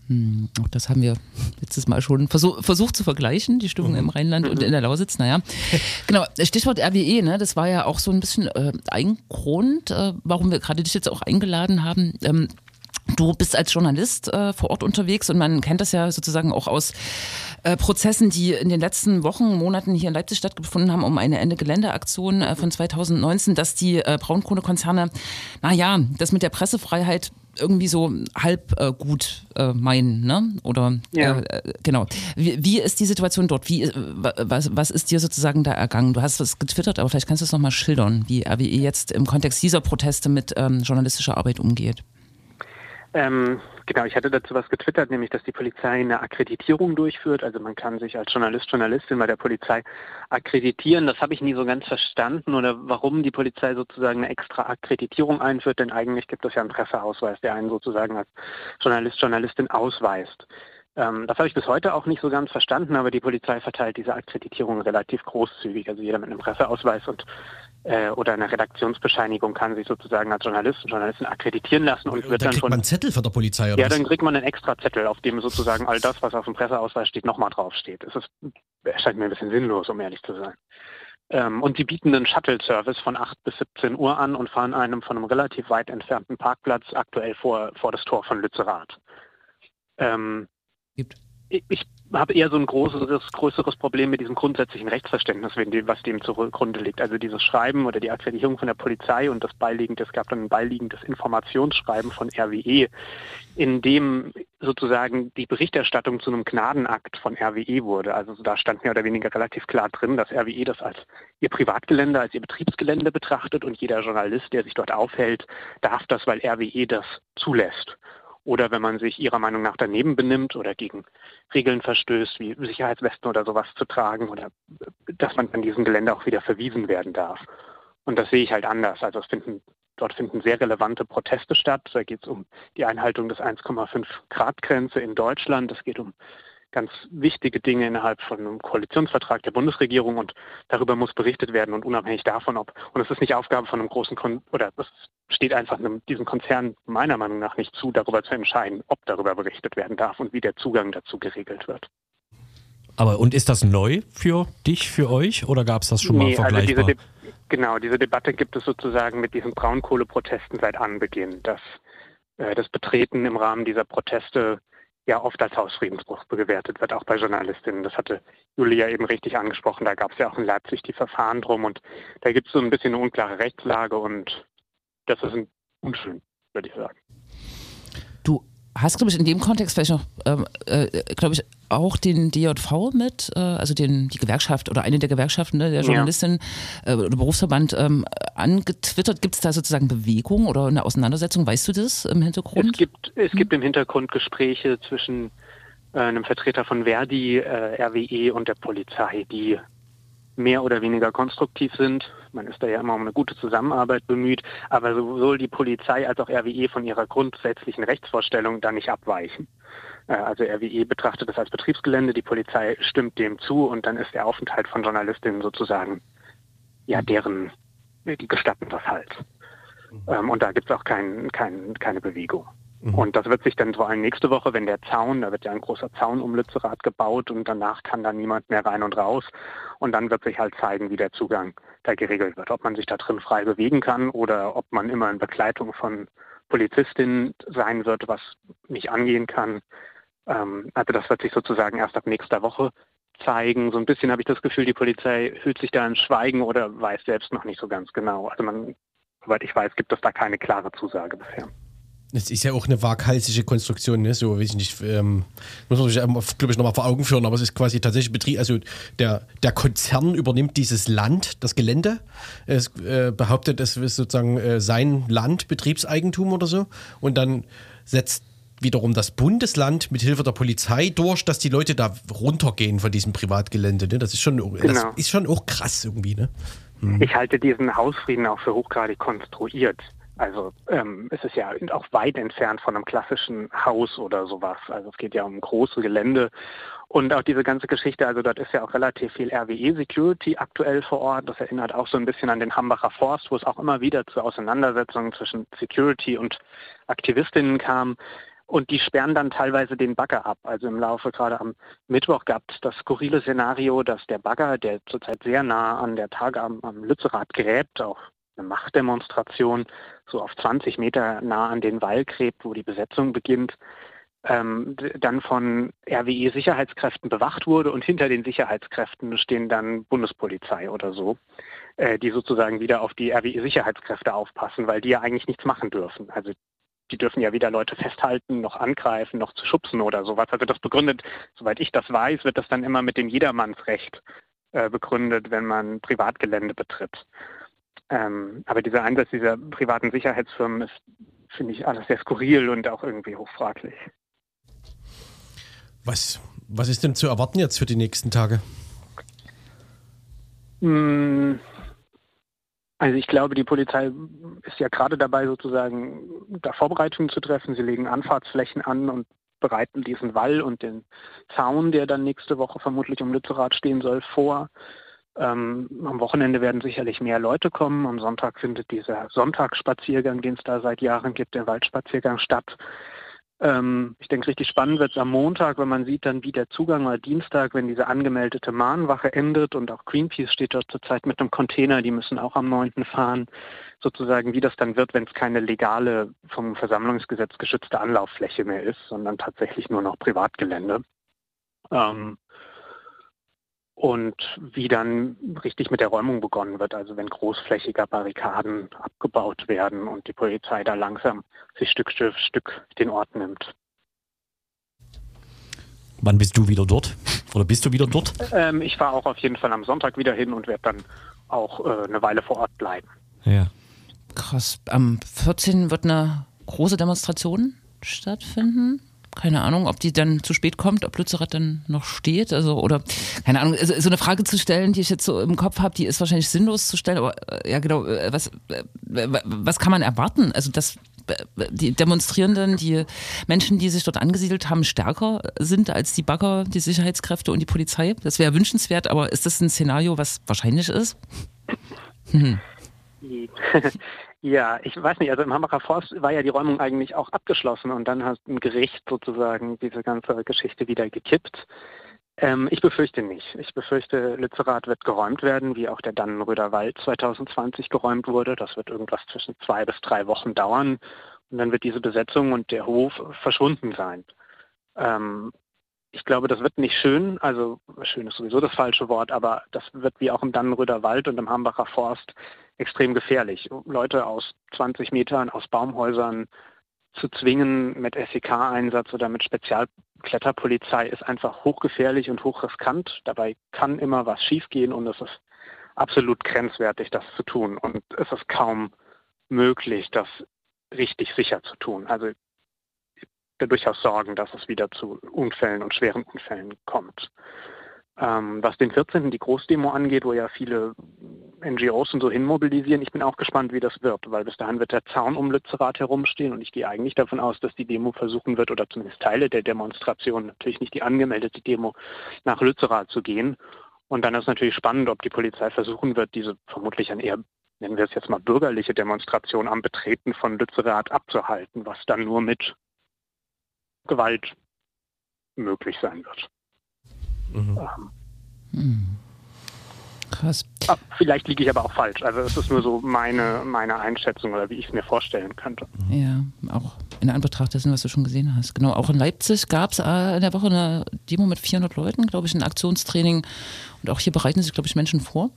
Hm, das haben wir letztes Mal schon versuch, versucht zu vergleichen, die Stimmung mhm. im Rheinland mhm. und in der Lausitz. Naja, genau, Stichwort RWE, ne, das war ja auch so ein bisschen äh, ein Grund, äh, warum wir gerade dich jetzt auch eingeladen haben. Ähm, Du bist als Journalist äh, vor Ort unterwegs und man kennt das ja sozusagen auch aus äh, Prozessen, die in den letzten Wochen, Monaten hier in Leipzig stattgefunden haben, um eine Ende-Gelände-Aktion äh, von 2019, dass die äh, Braunkohlekonzerne, naja, das mit der Pressefreiheit irgendwie so halb äh, gut äh, meinen, ne? Oder ja. äh, genau. Wie, wie, ist die Situation dort? Wie, äh, was, was ist dir sozusagen da ergangen? Du hast was getwittert, aber vielleicht kannst du es nochmal schildern, wie RWE jetzt im Kontext dieser Proteste mit ähm, journalistischer Arbeit umgeht. Ähm, genau, ich hatte dazu was getwittert, nämlich, dass die Polizei eine Akkreditierung durchführt. Also man kann sich als Journalist, Journalistin bei der Polizei akkreditieren. Das habe ich nie so ganz verstanden oder warum die Polizei sozusagen eine extra Akkreditierung einführt, denn eigentlich gibt es ja einen Presseausweis, der einen sozusagen als Journalist, Journalistin ausweist. Ähm, das habe ich bis heute auch nicht so ganz verstanden, aber die Polizei verteilt diese Akkreditierung relativ großzügig. Also jeder mit einem Presseausweis und äh, oder einer Redaktionsbescheinigung kann sich sozusagen als Journalist und Journalistin akkreditieren lassen und, und wird dann, dann von man einen Zettel von der Polizei oder Ja, was? dann kriegt man einen extra Zettel, auf dem sozusagen all das, was auf dem Presseausweis steht, nochmal draufsteht. Es ist, erscheint mir ein bisschen sinnlos, um ehrlich zu sein. Ähm, und sie bieten einen Shuttle-Service von 8 bis 17 Uhr an und fahren einem von einem relativ weit entfernten Parkplatz aktuell vor, vor das Tor von Lützerath. Ähm, Gibt. Ich habe eher so ein größeres, größeres Problem mit diesem grundsätzlichen Rechtsverständnis, was dem zugrunde liegt. Also dieses Schreiben oder die Akkreditierung von der Polizei und das beiliegende, es gab dann ein beiliegendes Informationsschreiben von RWE, in dem sozusagen die Berichterstattung zu einem Gnadenakt von RWE wurde. Also da stand mehr oder weniger relativ klar drin, dass RWE das als ihr Privatgelände, als ihr Betriebsgelände betrachtet und jeder Journalist, der sich dort aufhält, darf das, weil RWE das zulässt oder wenn man sich ihrer Meinung nach daneben benimmt oder gegen Regeln verstößt, wie Sicherheitswesten oder sowas zu tragen oder dass man an diesem Gelände auch wieder verwiesen werden darf. Und das sehe ich halt anders. Also finden, dort finden sehr relevante Proteste statt. Da geht es um die Einhaltung des 1,5 Grad Grenze in Deutschland. Es geht um ganz wichtige Dinge innerhalb von einem Koalitionsvertrag der Bundesregierung und darüber muss berichtet werden und unabhängig davon, ob, und es ist nicht Aufgabe von einem großen, Kon oder es steht einfach einem, diesem Konzern meiner Meinung nach nicht zu, darüber zu entscheiden, ob darüber berichtet werden darf und wie der Zugang dazu geregelt wird. Aber und ist das neu für dich, für euch oder gab es das schon nee, mal vergleichbar? Also diese genau, diese Debatte gibt es sozusagen mit diesen Braunkohleprotesten seit Anbeginn, dass äh, das Betreten im Rahmen dieser Proteste ja oft als Hausfriedensbruch gewertet wird, auch bei Journalistinnen. Das hatte Julia eben richtig angesprochen. Da gab es ja auch in Leipzig die Verfahren drum und da gibt es so ein bisschen eine unklare Rechtslage und das ist unschön, würde ich sagen. Du hast, glaube ich, in dem Kontext vielleicht noch, ähm, äh, glaube ich, auch den DJV mit, äh, also den, die Gewerkschaft oder eine der Gewerkschaften ne, der Journalistin ja. äh, oder Berufsverband ähm, angetwittert. Gibt es da sozusagen Bewegung oder eine Auseinandersetzung? Weißt du das im Hintergrund? Es gibt, es gibt im Hintergrund Gespräche zwischen äh, einem Vertreter von Verdi, äh, RWE und der Polizei, die mehr oder weniger konstruktiv sind. Man ist da ja immer um eine gute Zusammenarbeit bemüht, aber sowohl die Polizei als auch RWE von ihrer grundsätzlichen Rechtsvorstellung da nicht abweichen. Äh, also RWE betrachtet es als Betriebsgelände, die Polizei stimmt dem zu und dann ist der Aufenthalt von Journalistinnen sozusagen ja deren, die gestatten das halt. Mhm. Ähm, und da gibt es auch kein, kein, keine Bewegung. Mhm. Und das wird sich dann vor allem nächste Woche, wenn der Zaun, da wird ja ein großer Zaun um Lützerath gebaut und danach kann da niemand mehr rein und raus. Und dann wird sich halt zeigen, wie der Zugang da geregelt wird. Ob man sich da drin frei bewegen kann oder ob man immer in Begleitung von Polizistinnen sein wird, was nicht angehen kann. Ähm, also das wird sich sozusagen erst ab nächster Woche zeigen. So ein bisschen habe ich das Gefühl, die Polizei hüllt sich da in Schweigen oder weiß selbst noch nicht so ganz genau. Also man, soweit ich weiß, gibt es da keine klare Zusage bisher. Das ist ja auch eine waghalsige Konstruktion, ne? so weiß ich nicht, ähm, muss man sich, glaube ich, nochmal vor Augen führen, aber es ist quasi tatsächlich Betrieb, also der, der Konzern übernimmt dieses Land, das Gelände, es äh, behauptet, es ist sozusagen äh, sein Land, Betriebseigentum oder so und dann setzt wiederum das Bundesland mit Hilfe der Polizei durch, dass die Leute da runtergehen von diesem Privatgelände. Ne? Das ist schon, genau. das ist schon auch krass irgendwie. Ne? Hm. Ich halte diesen Hausfrieden auch für hochgradig konstruiert. Also ähm, es ist ja auch weit entfernt von einem klassischen Haus oder sowas. Also es geht ja um große Gelände und auch diese ganze Geschichte, also dort ist ja auch relativ viel RWE-Security aktuell vor Ort. Das erinnert auch so ein bisschen an den Hambacher Forst, wo es auch immer wieder zu Auseinandersetzungen zwischen Security und Aktivistinnen kam. Und die sperren dann teilweise den Bagger ab. Also im Laufe gerade am Mittwoch gab es das skurrile Szenario, dass der Bagger, der zurzeit sehr nah an der Tage am, am Lützerath gräbt, auch eine Machtdemonstration, so auf 20 Meter nah an den Wall gräbt, wo die Besetzung beginnt, ähm, dann von RWE-Sicherheitskräften bewacht wurde und hinter den Sicherheitskräften stehen dann Bundespolizei oder so, äh, die sozusagen wieder auf die RWE-Sicherheitskräfte aufpassen, weil die ja eigentlich nichts machen dürfen. Also die dürfen ja weder Leute festhalten, noch angreifen, noch zu schubsen oder sowas. Also das begründet, soweit ich das weiß, wird das dann immer mit dem Jedermannsrecht äh, begründet, wenn man Privatgelände betritt. Ähm, aber dieser Einsatz dieser privaten Sicherheitsfirmen ist, finde ich, alles sehr skurril und auch irgendwie hochfraglich. Was, was ist denn zu erwarten jetzt für die nächsten Tage? Hm, also ich glaube, die Polizei ist ja gerade dabei, sozusagen da Vorbereitungen zu treffen. Sie legen Anfahrtsflächen an und bereiten diesen Wall und den Zaun, der dann nächste Woche vermutlich um Lützerath stehen soll, vor. Ähm, am Wochenende werden sicherlich mehr Leute kommen. Am Sonntag findet dieser Sonntagsspaziergang, den es da seit Jahren gibt, der Waldspaziergang statt. Ähm, ich denke, richtig spannend wird es am Montag, wenn man sieht dann, wie der Zugang oder Dienstag, wenn diese angemeldete Mahnwache endet und auch Greenpeace steht dort zurzeit mit einem Container, die müssen auch am 9. fahren, sozusagen, wie das dann wird, wenn es keine legale, vom Versammlungsgesetz geschützte Anlauffläche mehr ist, sondern tatsächlich nur noch Privatgelände. Ähm, und wie dann richtig mit der Räumung begonnen wird, also wenn großflächiger Barrikaden abgebaut werden und die Polizei da langsam sich Stück für Stück den Ort nimmt. Wann bist du wieder dort? Oder bist du wieder dort? Ähm, ich fahre auch auf jeden Fall am Sonntag wieder hin und werde dann auch äh, eine Weile vor Ort bleiben. Ja. Krass. Am 14. wird eine große Demonstration stattfinden keine Ahnung, ob die dann zu spät kommt, ob Lützerath dann noch steht, also oder keine Ahnung, also, so eine Frage zu stellen, die ich jetzt so im Kopf habe, die ist wahrscheinlich sinnlos zu stellen, aber äh, ja genau, äh, was, äh, was kann man erwarten? Also dass die Demonstrierenden, die Menschen, die sich dort angesiedelt haben, stärker sind als die Bagger, die Sicherheitskräfte und die Polizei. Das wäre wünschenswert, aber ist das ein Szenario, was wahrscheinlich ist? Hm. Ja, ich weiß nicht, also im Hambacher Forst war ja die Räumung eigentlich auch abgeschlossen und dann hat ein Gericht sozusagen diese ganze Geschichte wieder gekippt. Ähm, ich befürchte nicht. Ich befürchte, Lützerath wird geräumt werden, wie auch der Dannenröder Wald 2020 geräumt wurde. Das wird irgendwas zwischen zwei bis drei Wochen dauern und dann wird diese Besetzung und der Hof verschwunden sein. Ähm, ich glaube, das wird nicht schön, also schön ist sowieso das falsche Wort, aber das wird wie auch im Dannenröder Wald und im Hambacher Forst extrem gefährlich. Leute aus 20 Metern, aus Baumhäusern zu zwingen mit SEK-Einsatz oder mit Spezialkletterpolizei ist einfach hochgefährlich und hochriskant. Dabei kann immer was schiefgehen und es ist absolut grenzwertig, das zu tun. Und es ist kaum möglich, das richtig sicher zu tun. Also habe durchaus Sorgen, dass es wieder zu Unfällen und schweren Unfällen kommt. Ähm, was den 14. die Großdemo angeht, wo ja viele NGOs und so hinmobilisieren, ich bin auch gespannt, wie das wird, weil bis dahin wird der Zaun um Lützerath herumstehen und ich gehe eigentlich davon aus, dass die Demo versuchen wird, oder zumindest Teile der Demonstration, natürlich nicht die angemeldete Demo, nach Lützerath zu gehen. Und dann ist natürlich spannend, ob die Polizei versuchen wird, diese vermutlich ein eher, nennen wir es jetzt mal bürgerliche Demonstration am Betreten von Lützerath abzuhalten, was dann nur mit Gewalt möglich sein wird. Hm. Ähm, Krass. ah, vielleicht liege ich aber auch falsch. Also es ist nur so meine, meine Einschätzung oder wie ich es mir vorstellen könnte. Ja, auch in Anbetracht dessen, was du schon gesehen hast. Genau, auch in Leipzig gab es äh, in der Woche eine Demo mit 400 Leuten, glaube ich, ein Aktionstraining. Und auch hier bereiten sich, glaube ich, Menschen vor.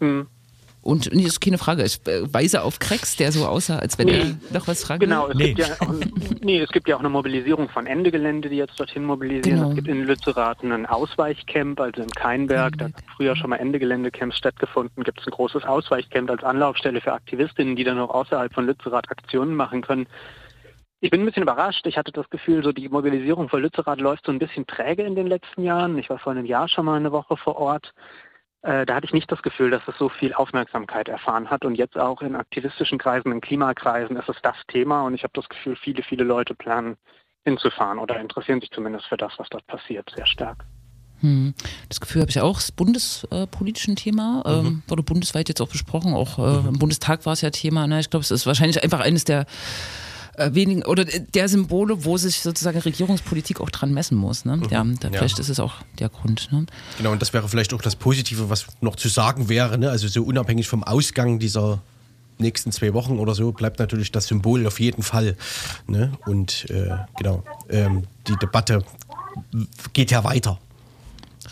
Hm. Und nee, ist keine Frage. Ich äh, weise auf Krex, der so aussah, als wenn Nee. er noch was fragen Genau, es, Nee. gibt ja auch, nee, es gibt ja auch eine Mobilisierung von Ende Gelände, die jetzt dorthin mobilisieren. Genau. Es gibt in Lützerath ein Ausweichcamp, also in Keinberg, da hat früher schon mal Ende Geländecamps stattgefunden, gibt es ein großes Ausweichcamp als Anlaufstelle für Aktivistinnen, die dann auch außerhalb von Lützerath Aktionen machen können. Ich bin ein bisschen überrascht. Ich hatte das Gefühl, so die Mobilisierung für Lützerath läuft so ein bisschen träge in den letzten Jahren. Ich war vor einem Jahr schon mal eine Woche vor Ort. Äh, da hatte ich nicht das Gefühl, dass es so viel Aufmerksamkeit erfahren hat. Und jetzt auch in aktivistischen Kreisen, in Klimakreisen ist es das Thema. Und ich habe das Gefühl, viele, viele Leute planen hinzufahren oder interessieren sich zumindest für das, was dort passiert, sehr stark. Hm. Das Gefühl habe ich auch, es ist bundespolitisch ein Thema, ähm, wurde bundesweit jetzt auch besprochen, auch äh, im Bundestag war es ja Thema. Ne? Ich glaube, es ist wahrscheinlich einfach eines der äh, wenigen oder der Symbole, wo sich sozusagen Regierungspolitik auch dran messen muss. Ne? Ja, da, Ja. vielleicht ist es auch der Grund. Ne? Genau, und das wäre vielleicht auch das Positive, was noch zu sagen wäre. Ne? Also so unabhängig vom Ausgang dieser nächsten zwei Wochen oder so bleibt natürlich das Symbol auf jeden Fall. Ne? Und äh, genau, ähm, die Debatte geht ja weiter.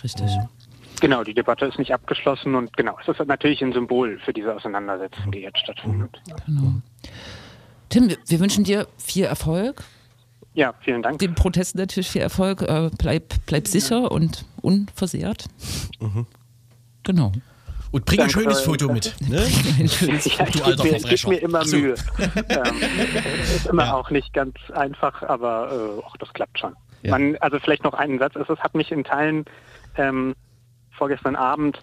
Richtig. Genau, die Debatte ist nicht abgeschlossen und genau, es ist natürlich ein Symbol für diese Auseinandersetzung, die jetzt stattfindet. Genau. Tim, wir, wünschen dir viel Erfolg, Ja, vielen Dank. den Protesten natürlich viel Erfolg. Äh, bleib, bleib sicher und unversehrt. Genau. Und bring ein Danke schönes für- Foto mit. Ne? Ein schönes Ja, ich du alter gebe mir, ich Verbrecher. geb mir immer so. Mühe. ähm, ist immer auch nicht ganz einfach, aber äh, auch das klappt schon. Ja. Man, also vielleicht noch einen Satz. Es es hat mich in Teilen ähm, vorgestern Abend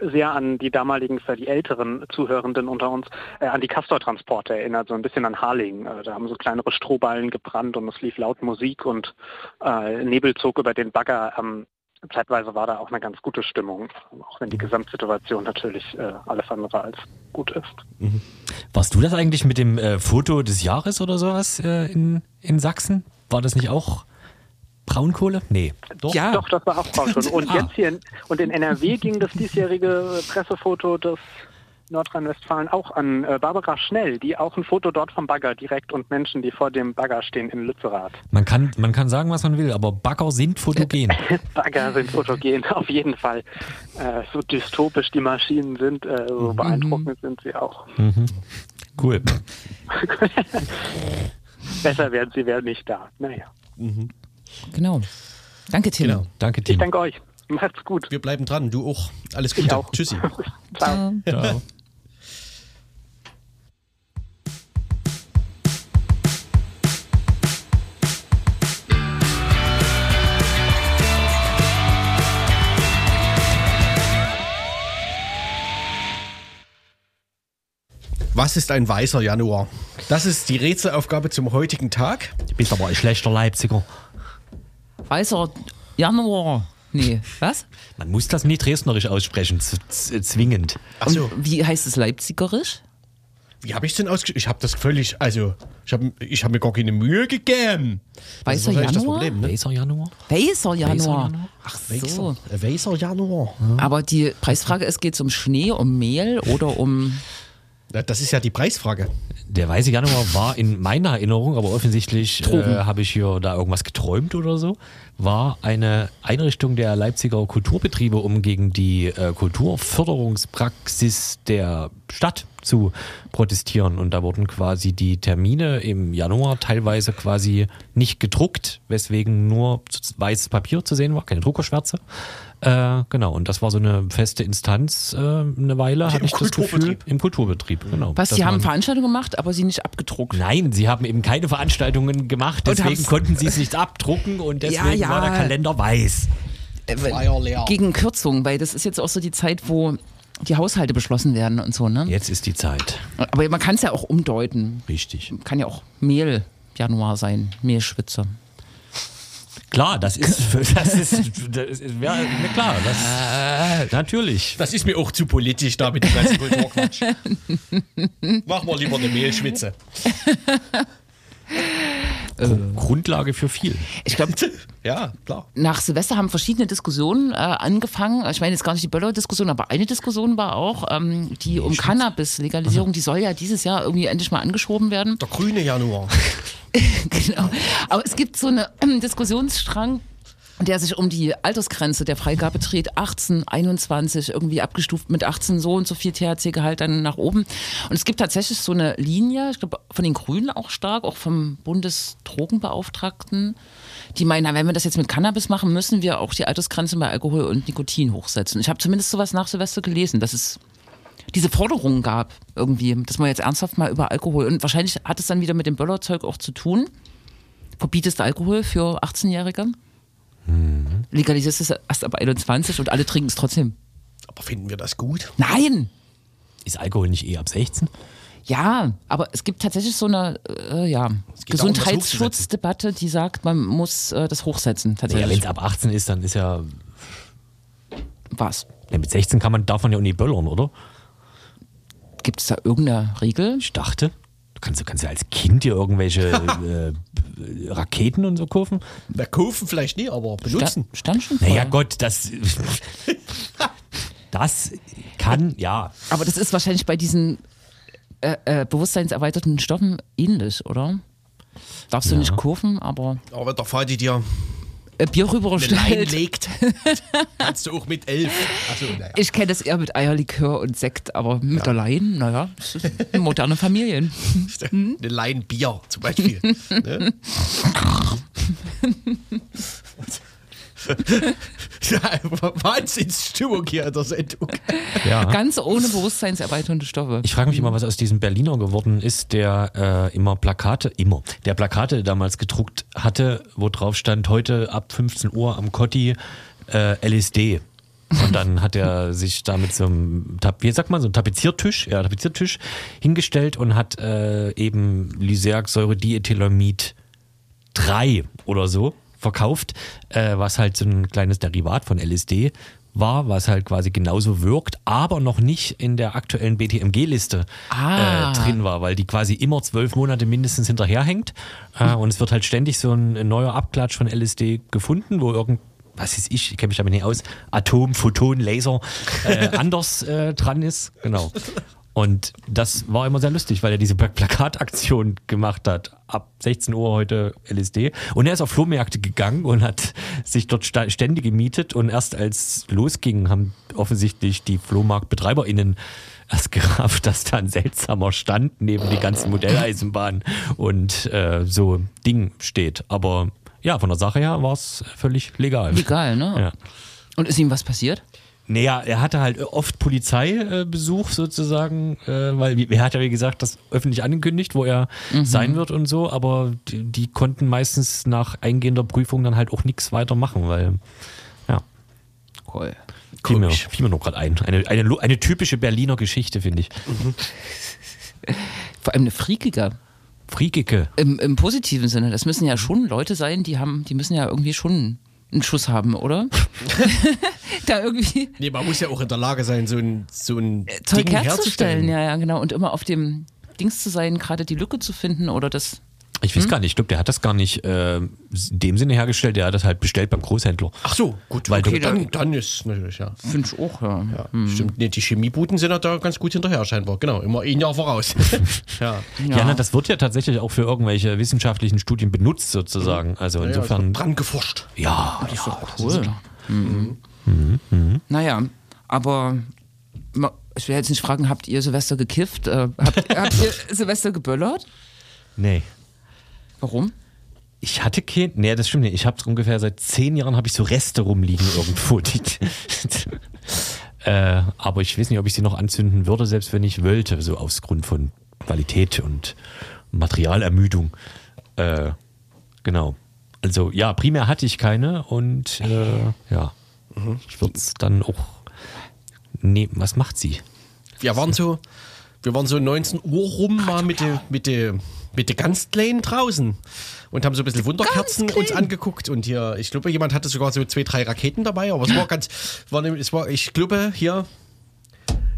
sehr an die damaligen, für die älteren Zuhörenden unter uns, äh, an die Castor-Transporte erinnert, so ein bisschen an Harlingen. Äh, da haben so kleinere Strohballen gebrannt und es lief laut Musik und äh, Nebel zog über den Bagger. Ähm, zeitweise war da auch eine ganz gute Stimmung, auch wenn die Gesamtsituation natürlich äh, alles andere als gut ist. Warst du das eigentlich mit dem äh, Foto des Jahres oder sowas in, in Sachsen? War das nicht auch Braunkohle? Nee. Doch? Ja. Doch, das war auch schon. Und Ah. jetzt hier in, und in NRW ging das diesjährige Pressefoto des Nordrhein-Westfalen auch an äh, Barbara Schnell, die auch ein Foto dort vom Bagger direkt und Menschen, die vor dem Bagger stehen in Lützerath. Man kann, man kann sagen, was man will, aber Bagger sind fotogen. Bagger sind fotogen, auf jeden Fall. Äh, so dystopisch die Maschinen sind, äh, so Mhm. beeindruckend sind sie auch. Cool. Besser werden sie, wären nicht da. Naja, Genau. Danke, Tim. Genau. Danke, ich Tim. danke euch. Macht's gut. Wir bleiben dran. Du auch. Alles Ich Gute. auch. Tschüssi. Ciao. Ciao. Was ist ein weißer Januar? Das ist die Rätselaufgabe zum heutigen Tag. Du bist aber ein schlechter Leipziger. Weißer Januar. Nee, was? Man muss das nie dresdnerisch aussprechen, z z zwingend. Achso, Und wie heißt es leipzigerisch? wie habe ich denn ausgeschrieben? Ich habe das völlig, also, ich habe ich hab mir gar keine Mühe gegeben. Das ist Weißer das Januar? Problem, ne? Weißer Januar? Weißer Januar. Januar? Ach Weißer, so. äh, weißer Januar. Aber die Preisfrage ist, geht es um Schnee, um Mehl oder um... Ja, Das ist ja die Preisfrage. Der weiße Januar war in meiner Erinnerung, aber offensichtlich äh, habe ich hier da irgendwas geträumt oder so, war eine Einrichtung der Leipziger Kulturbetriebe, um gegen die äh, Kulturförderungspraxis der Stadt zu protestieren. Und da wurden quasi die Termine im Januar teilweise quasi nicht gedruckt, weswegen nur weißes Papier zu sehen war, keine Druckerschwärze. Äh, genau, und das war so eine feste Instanz äh, eine Weile, hatte Im ich das Gefühl. Kulturbetrieb. Im Kulturbetrieb, genau. Was, sie haben Veranstaltungen gemacht, aber sie nicht abgedruckt. Nein, sie haben eben keine Veranstaltungen gemacht, deswegen konnten sie es nicht abdrucken und deswegen ja. war der Kalender weiß. Leer. Gegen Kürzung, weil das ist jetzt auch so die Zeit, wo die Haushalte beschlossen werden und so, ne? Jetzt ist die Zeit. Aber man kann es ja auch umdeuten. Richtig. Kann ja auch Mehl Januar sein, Mehlschwitze. Klar, das ist, das ist, das ist ja, klar, das, natürlich. Das ist mir auch zu politisch da mit dem ganzen Kulturquatsch. Mach mal lieber eine Mehlschwitze. Grundlage für viel. Ich glaube, Ja, klar. nach Silvester haben verschiedene Diskussionen äh, angefangen. Ich meine jetzt gar nicht die Böller-Diskussion, aber eine Diskussion war auch ähm, die um Cannabis-Legalisierung. Die soll ja dieses Jahr irgendwie endlich mal angeschoben werden. Der grüne Januar. genau. Aber es gibt so einen ähm, Diskussionsstrang, der sich um die Altersgrenze der Freigabe dreht, 18, 21, irgendwie abgestuft mit 18 so und so viel THC-Gehalt dann nach oben. Und es gibt tatsächlich so eine Linie, ich glaube von den Grünen auch stark, auch vom Bundesdrogenbeauftragten, die meinen, na, wenn wir das jetzt mit Cannabis machen, müssen wir auch die Altersgrenze bei Alkohol und Nikotin hochsetzen. Ich habe zumindest sowas nach Silvester gelesen, dass es diese Forderungen gab, irgendwie, dass man jetzt ernsthaft mal über Alkohol und wahrscheinlich hat es dann wieder mit dem Böllerzeug auch zu tun. Verbietest Alkohol für 18-Jährige? Legalisierst es erst ab 21 und alle trinken es trotzdem. Aber finden wir das gut? Nein! Ist Alkohol nicht eh ab 16? Ja, aber es gibt tatsächlich so eine äh, ja, Gesundheitsschutzdebatte, die sagt, man muss äh, das hochsetzen. Ja, wenn Tatsächlich. es ab 18 ist, dann ist ja, Was? ja. Mit 16 kann man, darf man ja auch nicht böllern, oder? Gibt es da irgendeine Regel? Ich dachte. Du kannst, du kannst ja als Kind dir irgendwelche äh, Raketen und so kaufen. Wir kaufen vielleicht nie, aber benutzen. Sta stand schon Naja. Gott, das. Das kann, ja. Aber das ist wahrscheinlich bei diesen äh, äh, bewusstseinserweiterten Stoffen ähnlich, oder? Darfst du nicht kaufen, aber Aber wenn der Vati dir äh, Bier rüberstellt. legt, kannst du auch mit elf. Achso, naja. Ich kenne das eher mit Eierlikör und Sekt, aber mit der Lein, naja, moderne Familien. Eine Lein Bier zum Beispiel. ne? ja, Wahnsinnsstimmung hier in der Sendung. ja. Ganz ohne bewusstseinserweiternde Stoffe. Ich frage mich immer, was aus diesem Berliner geworden ist, der äh, immer Plakate, immer, der Plakate damals gedruckt hatte, wo drauf stand, heute ab 15 Uhr am Kotti äh, LSD. Und dann hat er sich da mit so einem, wie sagt man, so einem Tapeziertisch, ja, Tapeziertisch hingestellt und hat äh, eben Lysergsäure-Diethylamid 3 oder so verkauft, äh, was halt so ein kleines Derivat von LSD war, was halt quasi genauso wirkt, aber noch nicht in der aktuellen BTMG-Liste Ah. äh, drin war, weil die quasi immer zwölf Monate mindestens hinterherhängt äh, und es wird halt ständig so ein, ein neuer Abklatsch von LSD gefunden, wo irgend was ist ich, ich kenne mich damit nicht aus, Atom, Photon, Laser äh, anders äh, dran ist. Genau. Und das war immer sehr lustig, weil er diese Pla- Plakataktion gemacht hat. Ab 16 Uhr heute LSD. Und er ist auf Flohmärkte gegangen und hat sich dort Stände gemietet. Und erst als losging, haben offensichtlich die FlohmarktbetreiberInnen erst gerafft, dass da ein seltsamer Stand neben die ganzen Modelleisenbahnen und äh, so Ding steht. Aber ja, von der Sache her war es völlig legal. Legal, ne? Ja. Und ist ihm was passiert? Naja, er hatte halt oft Polizeibesuch sozusagen, äh, weil er hat ja wie gesagt das öffentlich angekündigt, wo er sein wird und so, aber die, die konnten meistens nach eingehender Prüfung dann halt auch nichts weiter machen, weil ja, Cool. fiel mir, Komisch. fiel mir noch gerade ein. Eine, eine, eine typische Berliner Geschichte, finde ich. Vor allem eine freakige. Friekeke. Im, Im positiven Sinne. Das müssen ja schon Leute sein, die haben, die müssen ja irgendwie schon einen Schuss haben, oder? da irgendwie Nee, man muss ja auch in der Lage sein, so ein, so ein Zeug Ding herzustellen. Ja, ja, genau. Und immer auf dem Dings zu sein, gerade die Lücke zu finden oder das. Ich weiß gar nicht, ich glaube, der hat das gar nicht äh, in dem Sinne hergestellt, der hat das halt bestellt beim Großhändler. Ach so, gut. Weil okay, du- dann, dann ist natürlich, ja. Finde ich auch, ja. ja Stimmt, nee, die Chemiebuden sind ja da ganz gut hinterher scheinbar. Genau, immer ein Jahr voraus. ja. Ja, na, das wird ja tatsächlich auch für irgendwelche wissenschaftlichen Studien benutzt sozusagen. Also Ja, insofern, ja, dran geforscht. ja, Das ist doch cool. Mhm. Naja, aber ich will jetzt nicht fragen, habt ihr Silvester gekifft? Äh, habt, habt ihr Silvester geböllert? Nee. Warum? Ich hatte kein, nee, das stimmt nicht. Ich habe ungefähr seit zehn Jahren habe ich so Reste rumliegen irgendwo. Die, äh, aber ich weiß nicht, ob ich sie noch anzünden würde, selbst wenn ich wollte, so aus Grund von Qualität und Materialermüdung. Äh, genau. Also ja, primär hatte ich keine und äh, ja, ich würde es dann auch nehmen. Was macht sie? Wir waren so, wir waren so 19 Uhr rum mal mit der mit der mit der ganz kleinen draußen und haben so ein bisschen Wunderkerzen uns angeguckt und hier, ich glaube, jemand hatte sogar so zwei, drei Raketen dabei, aber es war ganz, war, es war, ich glaube, hier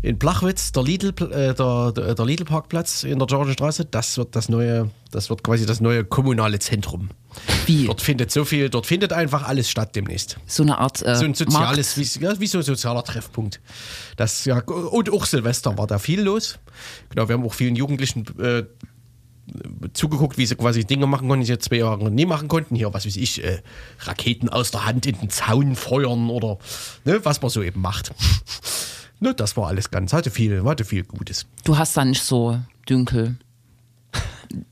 in Blachwitz, der Lidl, äh, der, der, Lidl Parkplatz in der Georgenstraße, das wird das neue, das wird quasi das neue kommunale Zentrum. Wie? Dort findet so viel, dort findet einfach alles statt demnächst. So eine Art äh, So ein soziales, wie, ja, wie so ein sozialer Treffpunkt. Das, ja, und auch Silvester war da viel los. Genau, wir haben auch vielen Jugendlichen äh, zugeguckt, wie sie quasi Dinge machen konnten, die sie zwei Jahre nie machen konnten. Hier, was weiß ich, äh, Raketen aus der Hand in den Zaun feuern oder ne, was man so eben macht. ne, das war alles ganz, hatte viel, hatte viel Gutes. Du hast da nicht so Dünkel.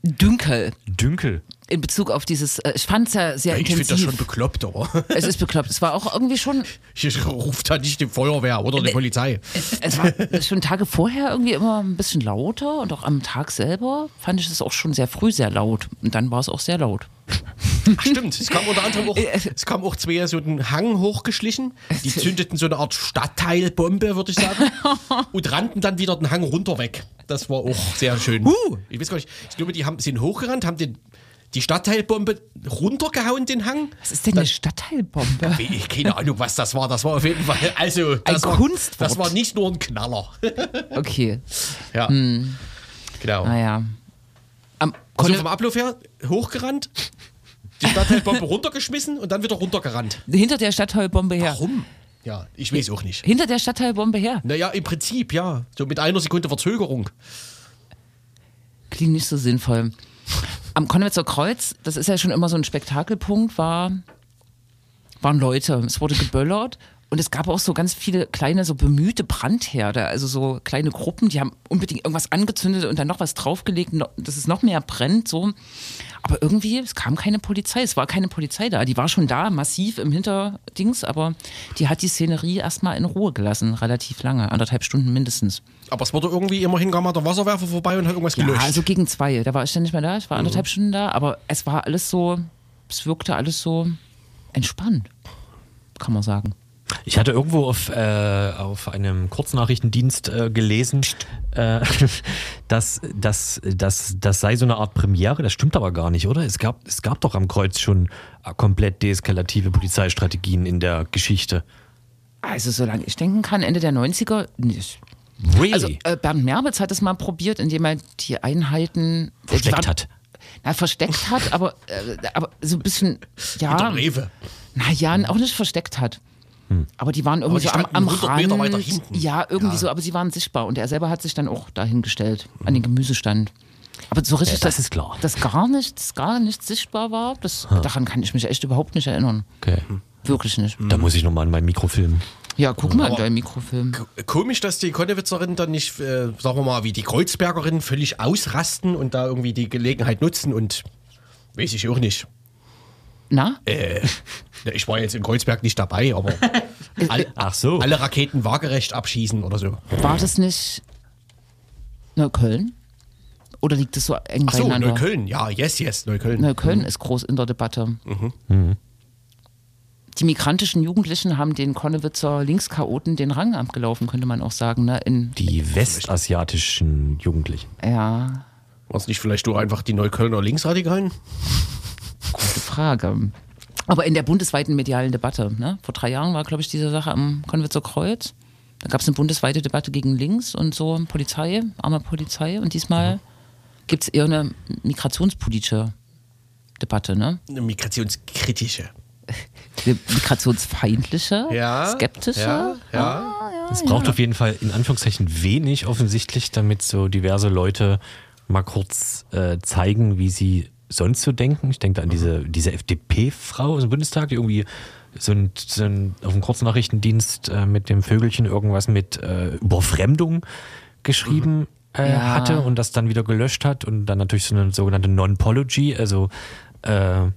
Dünkel. Dünkel. In Bezug auf dieses, äh, ich fand es ja sehr ich finde das intensiv. schon bekloppt, aber es ist bekloppt. Es war auch irgendwie schon, ich rufe da nicht die Feuerwehr oder die Polizei. es war schon Tage vorher irgendwie immer ein bisschen lauter und auch am Tag selber fand ich es auch schon sehr früh sehr laut. Und dann war es auch sehr laut. Ach, stimmt. Es kam unter anderem auch, es kam auch zwei so einen Hang hochgeschlichen. Die zündeten so eine Art Stadtteilbombe, würde ich sagen. und rannten dann wieder den Hang runter weg. Das war auch sehr schön. Ich weiß gar nicht. Ich glaube, die haben, sind hochgerannt, haben den, die Stadtteilbombe runtergehauen, den Hang. Was ist denn eine Stadtteilbombe? Ich, keine Ahnung, was das war. Das war auf jeden Fall. Also, das, war, Kunstwort. das war nicht nur ein Knaller. Okay, Ja. Genau. naja. Am, Also vom Ablauf her hochgerannt, die Stadtteilbombe runtergeschmissen und dann wieder runtergerannt. hinter der Stadtteilbombe her. Warum? Ja, ich weiß auch nicht. Hinter der Stadtteilbombe her. Naja, im Prinzip, ja. So mit einer Sekunde Verzögerung. Klingt nicht so sinnvoll. Am Konwitzer Kreuz, das ist ja schon immer so ein Spektakelpunkt, war, waren Leute. Es wurde geböllert und es gab auch so ganz viele kleine, so bemühte Brandherde, also so kleine Gruppen, die haben unbedingt irgendwas angezündet und dann noch was draufgelegt, dass es noch mehr brennt. So. Aber irgendwie, es kam keine Polizei, es war keine Polizei da. Die war schon da, massiv im Hinterdings, aber die hat die Szenerie erstmal in Ruhe gelassen, relativ lange, anderthalb Stunden mindestens. Aber es wurde irgendwie, immerhin kam mal der Wasserwerfer vorbei und hat irgendwas Ja, gelöscht. also gegen zwei. Da war ich dann nicht mehr da. Ich war Mhm. anderthalb Stunden da, aber es war alles so, es wirkte alles so entspannt, kann man sagen. Ich hatte irgendwo auf, äh, auf einem Kurznachrichtendienst äh, gelesen, äh, dass das dass, das sei so eine Art Premiere. Das stimmt aber gar nicht, oder? Es gab, es gab doch am Kreuz schon äh, komplett deeskalative Polizeistrategien in der Geschichte. Also, solange ich denken kann, Ende der 90er, nicht. Really? Also, äh, Bernd Merbitz hat es mal probiert, indem er die Einheiten die Versteckt waren- hat. Na, versteckt hat, aber, äh, aber so ein bisschen, ja. Rewe. Na ja, auch nicht versteckt hat. Aber die waren irgendwie die so am, am 100 Rand. Meter weiter hinten. Ja, irgendwie so, aber sie waren sichtbar und er selber hat sich dann auch dahingestellt an den Gemüsestand. Aber so richtig, Ja, das dass, ist klar. dass gar nichts, gar nichts sichtbar war, das, daran kann ich mich echt überhaupt nicht erinnern. Okay. Wirklich nicht. Da muss ich nochmal in meinem Mikrofilm. Ja, guck mal in deinem Mikrofilm. Komisch, dass die Konnewitzerinnen dann nicht, äh, sagen wir mal, wie die Kreuzbergerinnen völlig ausrasten und da irgendwie die Gelegenheit nutzen und weiß ich auch nicht. Na? Ja, Ich war jetzt in Kreuzberg nicht dabei, aber alle, Ach so. alle Raketen waagerecht abschießen oder so. War das nicht Neukölln? Oder liegt es so eng Ach so, beieinander? Neukölln. Ja, yes, yes, Neukölln. Neukölln ist groß in der Debatte. Mhm. Die migrantischen Jugendlichen haben den Konnewitzer Linkschaoten den Rang abgelaufen, könnte man auch sagen. Ne? In, Die westasiatischen Jugendlichen. ja, War es nicht vielleicht nur einfach die Neuköllner Linksradikalen? gute Frage. Aber in der bundesweiten medialen Debatte, ne? vor drei Jahren war, glaube ich, diese Sache am Konnewitzer Kreuz. Da gab es eine bundesweite Debatte gegen links und so Polizei, arme Polizei. Und diesmal gibt es eher eine migrationspolitische Debatte, ne? Eine migrationskritische. Eine migrationsfeindliche, Ja, skeptische. ja, ja. Es braucht auf jeden Fall in Anführungszeichen wenig offensichtlich, damit so diverse Leute mal kurz äh, zeigen, wie sie sonst so denken. Ich denke da an diese, diese FDP-Frau aus dem Bundestag, die irgendwie so ein, so ein auf dem Kurznachrichtendienst äh, mit dem Vögelchen irgendwas mit äh, Überfremdung geschrieben äh, Ja. hatte und das dann wieder gelöscht hat und dann natürlich so eine sogenannte Non-Pology, also äh,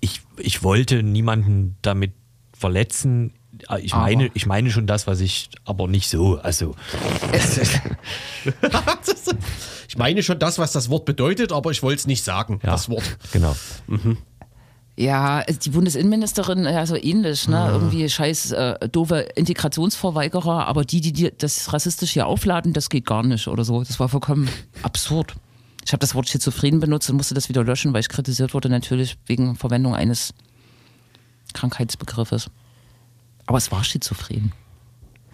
ich, ich wollte niemanden damit verletzen. Äh, Ich Aber. meine, ich meine schon das, was ich, aber nicht so. Also, ich meine schon das, was das Wort bedeutet, aber ich wollte es nicht sagen, ja. das Wort. Genau. Ja, also die Bundesinnenministerin, ja, so ähnlich, ne? Irgendwie scheiß äh, doofe Integrationsverweigerer, aber die, die, die das rassistisch hier aufladen, das geht gar nicht oder so. Das war vollkommen absurd. Ich habe das Wort schizophren benutzt und musste das wieder löschen, weil ich kritisiert wurde, natürlich wegen Verwendung eines Krankheitsbegriffes. Aber es war schizophren.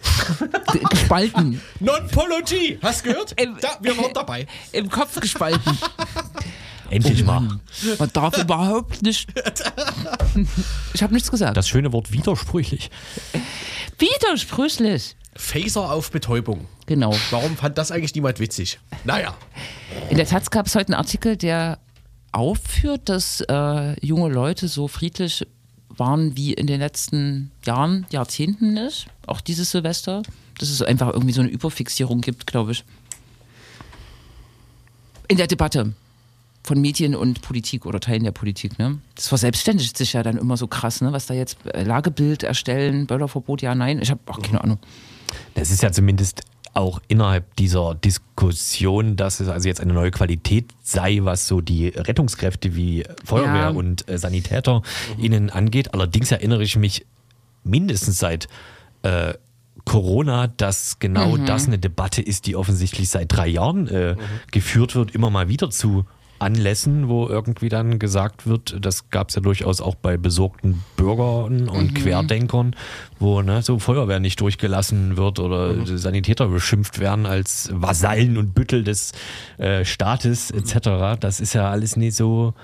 Gespalten. Non-Pology, hast du gehört? Ähm, da, wir waren dabei. Im Kopf gespalten. Endlich mal. Man darf überhaupt nicht. Ich habe nichts gesagt. Das schöne Wort widersprüchlich. Widersprüchlich. Phaser auf Betäubung. Genau. Warum fand das eigentlich niemand witzig? Naja. In der Taz gab es heute einen Artikel, der aufführt, dass äh, junge Leute so friedlich waren wie in den letzten Jahren, Jahrzehnten nicht. Auch dieses Silvester. Dass es einfach irgendwie so eine Überfixierung gibt, glaube ich. In der Debatte von Medien und Politik oder Teilen der Politik. Ne? Das verselbstständigt sich ja dann immer so krass, ne? was da jetzt äh, Lagebild erstellen, Böllerverbot, ja, nein. Ich habe auch keine Ahnung. Das ist ja zumindest auch innerhalb dieser Diskussion, dass es also jetzt eine neue Qualität sei, was so die Rettungskräfte wie Feuerwehr Ja. und äh, Sanitäter ihnen angeht. Allerdings erinnere ich mich mindestens seit äh, Corona, dass genau das eine Debatte ist, die offensichtlich seit drei Jahren äh, geführt wird, immer mal wieder zu Anlässen, wo irgendwie dann gesagt wird, das gab es ja durchaus auch bei besorgten Bürgern und Querdenkern, wo ne, so Feuerwehr nicht durchgelassen wird oder Sanitäter beschimpft werden als Vasallen und Büttel des äh, Staates etc. Das ist ja alles nicht so,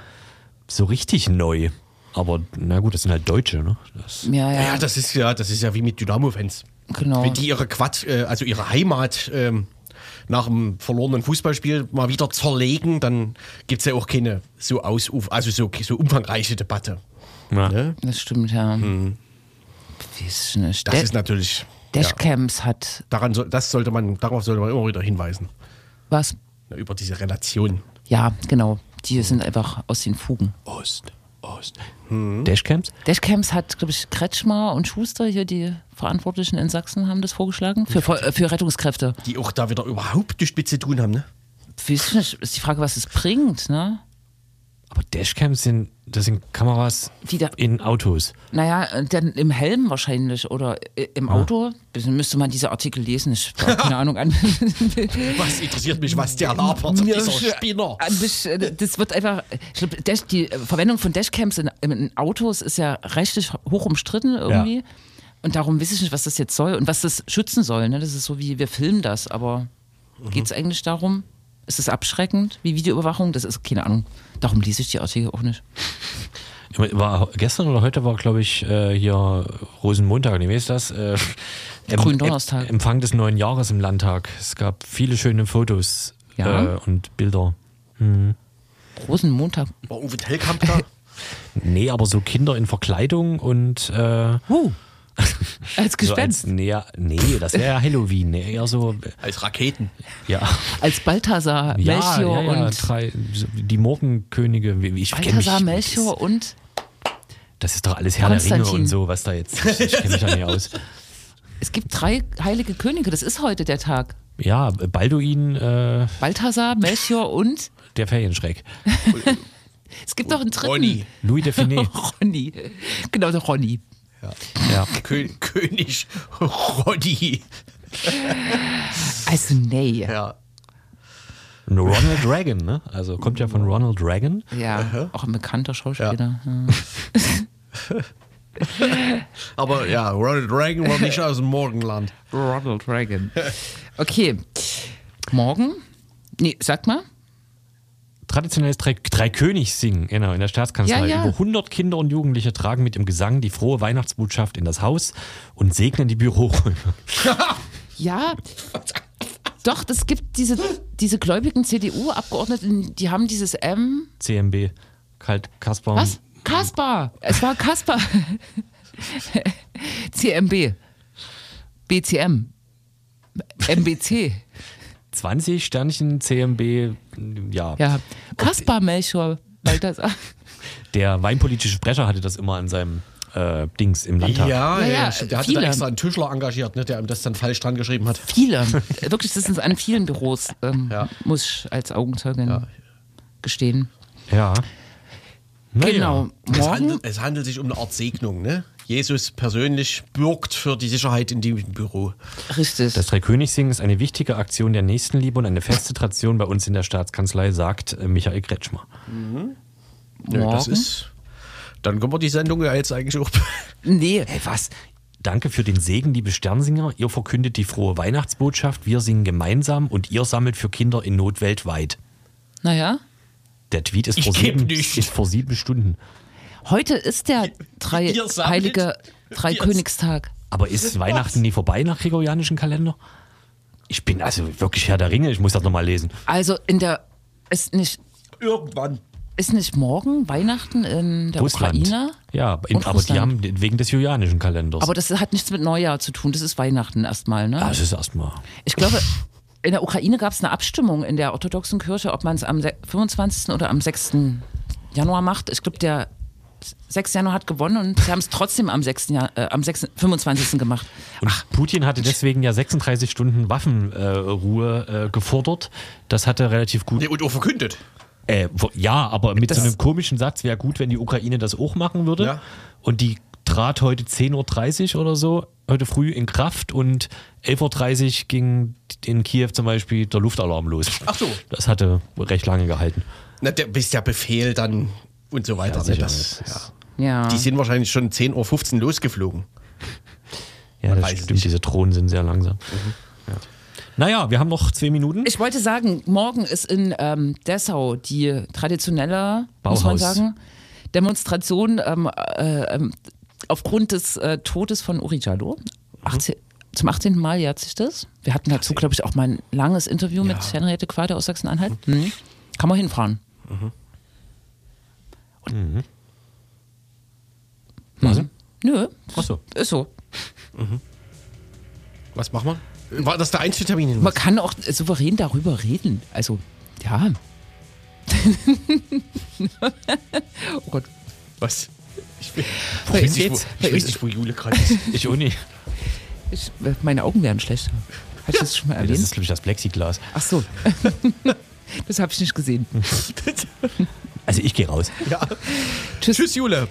so richtig neu. Aber na gut, das sind halt Deutsche, ne? Das, Ja, ja, Ja, das ist ja, das ist ja wie mit Dynamo-Fans. genau. Wenn die ihre Quad, äh, also ihre Heimat ähm, nach einem verlorenen Fußballspiel mal wieder zerlegen, dann gibt es ja auch keine so aus, also so, so umfangreiche Debatte. ja. Ne? Das stimmt, ja. Ich nicht. Das Da- ist natürlich. Ja, Dashcams hat daran soll, das sollte man, darauf sollte man immer wieder hinweisen. was? Ja, über diese Relation. Ja, genau. Die sind einfach aus den Fugen. Ost, Ost. Dashcams? Dashcams hat, glaube ich, Kretschmer und Schuster hier, die Verantwortlichen in Sachsen, haben das vorgeschlagen. Für, äh, für Rettungskräfte. Die auch da wieder überhaupt nichts mit zu tun haben, ne? Weiß ich nicht, ist die Frage, was es bringt, ne? Aber Dashcams sind, das sind Kameras Wieder- in Autos. Naja, äh, dann im Helm wahrscheinlich oder äh, im Auto. Dann müsste man diese Artikel lesen. Ich habe keine Ahnung an. Was interessiert mich, was der labert, dieser Spinner? Äh, das wird einfach. Ich glaube, Dash, die Verwendung von Dashcams in, in Autos ist ja rechtlich hoch umstritten irgendwie. Und darum weiß ich nicht, was das jetzt soll und was das schützen soll. Ne? Das ist so wie, wir filmen das, aber geht es eigentlich darum? Ist es abschreckend wie Videoüberwachung? Das ist keine Ahnung. Darum lese ich die Artikel auch nicht. War gestern oder heute war, glaube ich, äh, hier Rosenmontag, nee, wie ist das? Äh, Gründonnerstag. em- Empfang des neuen Jahres im Landtag. Es gab viele schöne Fotos Ja. äh, und Bilder. Rosenmontag. War Uwe Tellkamp da? Nee, aber so Kinder in Verkleidung und äh, Uh, als so als, Gespenst. nee, nee, das wäre ja Halloween. Nee, eher so, Als Raketen. ja. als Balthasar, Ja, Melchior ja, ja, und. drei, die Morgenkönige. wie- Ich Balthasar, mich, Melchior und. Das ist doch alles Herr der Ringe und so, was da jetzt. Ich, ich kenne mich da nicht aus. Es gibt drei heilige Könige, das ist heute der Tag. Ja, Balduin, äh, Balthasar, Melchior und. der Ferienschreck. Es gibt noch einen dritten. Ronny. Louis de Finet. Ronny. Genau, der Ronny. Ja. Kö König Roddy. Also, nee. Ja. Ronald Reagan, ne? Also kommt ja von Ronald Reagan. Ja, auch ein bekannter Schauspieler. Ja. Aber ja, Ronald Reagan war nicht aus dem Morgenland. Ronald Reagan. Okay. Morgen? Nee, sag mal. Traditionelles Drei, Dreikönigssingen, genau, in der Staatskanzlei. Ja, ja. Über 100 Kinder und Jugendliche tragen mit dem Gesang die frohe Weihnachtsbotschaft in das Haus und segnen die Büroräume. Ja. Doch, es gibt diese, diese gläubigen CDU-Abgeordneten, die haben dieses M. CMB. Kalt Kaspar. Was? Kaspar. Es war Kaspar. CMB. BCM. MBC. 20 Sternchen CMB, ja. Ja. Kaspar Melchior Balthasar. Der weinpolitische Sprecher hatte das immer an seinem äh, Dings im Landtag. Ja, Ja, ja, ja, der hatte viele. da extra einen Tischler engagiert, ne, der ihm das dann falsch dran geschrieben hat. Viele. Wirklich, das ist an vielen Büros, ähm, Ja. muss ich als Augenzeugin Ja. gestehen. Ja. Na genau. Es Morgen. handelt, es handelt sich um eine Art Segnung. Ne? Jesus persönlich bürgt für die Sicherheit in dem Büro. Richtig. Das Dreikönigssingen ist eine wichtige Aktion der Nächstenliebe und eine feste Tradition bei uns in der Staatskanzlei, sagt äh, Michael Kretschmer. Ja, das ist. Dann können wir die Sendung ja jetzt eigentlich auch. nee, Hey, was? Danke für den Segen, liebe Sternsinger. Ihr verkündet die frohe Weihnachtsbotschaft. Wir singen gemeinsam und ihr sammelt für Kinder in Not weltweit. naja. Der Tweet ist, Ich vor sieben, nicht. ist vor sieben Stunden. Heute ist der drei, heilige Dreikönigstag. Aber ist Weihnachten nie vorbei nach gregorianischen Kalender? Ich bin also wirklich Herr der Ringe. Ich muss das nochmal lesen. Also in der ist nicht Irgendwann. ist nicht morgen Weihnachten in der Russland. Ukraine? Ja, in, aber die Russland. haben wegen des julianischen Kalenders. Aber das hat nichts mit Neujahr zu tun. Das ist Weihnachten erstmal, ne? Ah, das ist erstmal. Ich glaube, in der Ukraine gab es eine Abstimmung in der orthodoxen Kirche, ob man es am se- 25. oder am 6. Januar macht. Ich glaube, der 6. Januar hat gewonnen und sie haben es trotzdem am 6. Jahr, äh, am 6. 25. gemacht. Und Putin hatte deswegen ja 36 Stunden Waffenruhe äh, gefordert. Das hat er relativ gut. Nee, und auch verkündet. Äh, wo- ja, aber mit Das- so einem komischen Satz wäre gut, wenn die Ukraine das auch machen würde. Ja. Und die trat heute 10.30 Uhr oder so, heute früh in Kraft und 11.30 Uhr ging in Kiew zum Beispiel der Luftalarm los. Ach so. Das hatte recht lange gehalten. Na, der, bis der Befehl dann und so weiter. ne? sicher, das, das ja. Ja. Die sind wahrscheinlich schon 10.15 Uhr losgeflogen. Ja, Man das weiß stimmt, nicht. diese Drohnen sind sehr langsam. Ja. Naja, wir haben noch zwei Minuten. Ich wollte sagen, morgen ist in ähm, Dessau die traditionelle, muss man Bauhaus. sagen, Demonstration ähm, äh, ähm, aufgrund des äh, Todes von Uri Jallo. 18, zum 18. Mal jährt sich das. Wir hatten dazu, glaube ich, auch mal ein langes Interview mit Henriette Quader aus Sachsen-Anhalt. Mhm. Kann man hinfahren. Was? Nö, Achso. ist so. Was machen wir? War das der Einzeltermin? Man kann auch souverän darüber reden. Also, ja. oh Gott. Was? Ich, bin, ich, wo, jetzt? ich Wer weiß nicht, wo Jule gerade ist. Ich auch nicht. Ich, meine Augen werden schlecht. Habe ich das schon mal Das erwähnt? ist, glaube ich, das Plexiglas. Ach so. das habe ich nicht gesehen. Also ich gehe raus. Ja. Tschüss. Tschüss, Jule.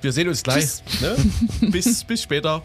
Wir sehen uns gleich. Ne? bis, bis später.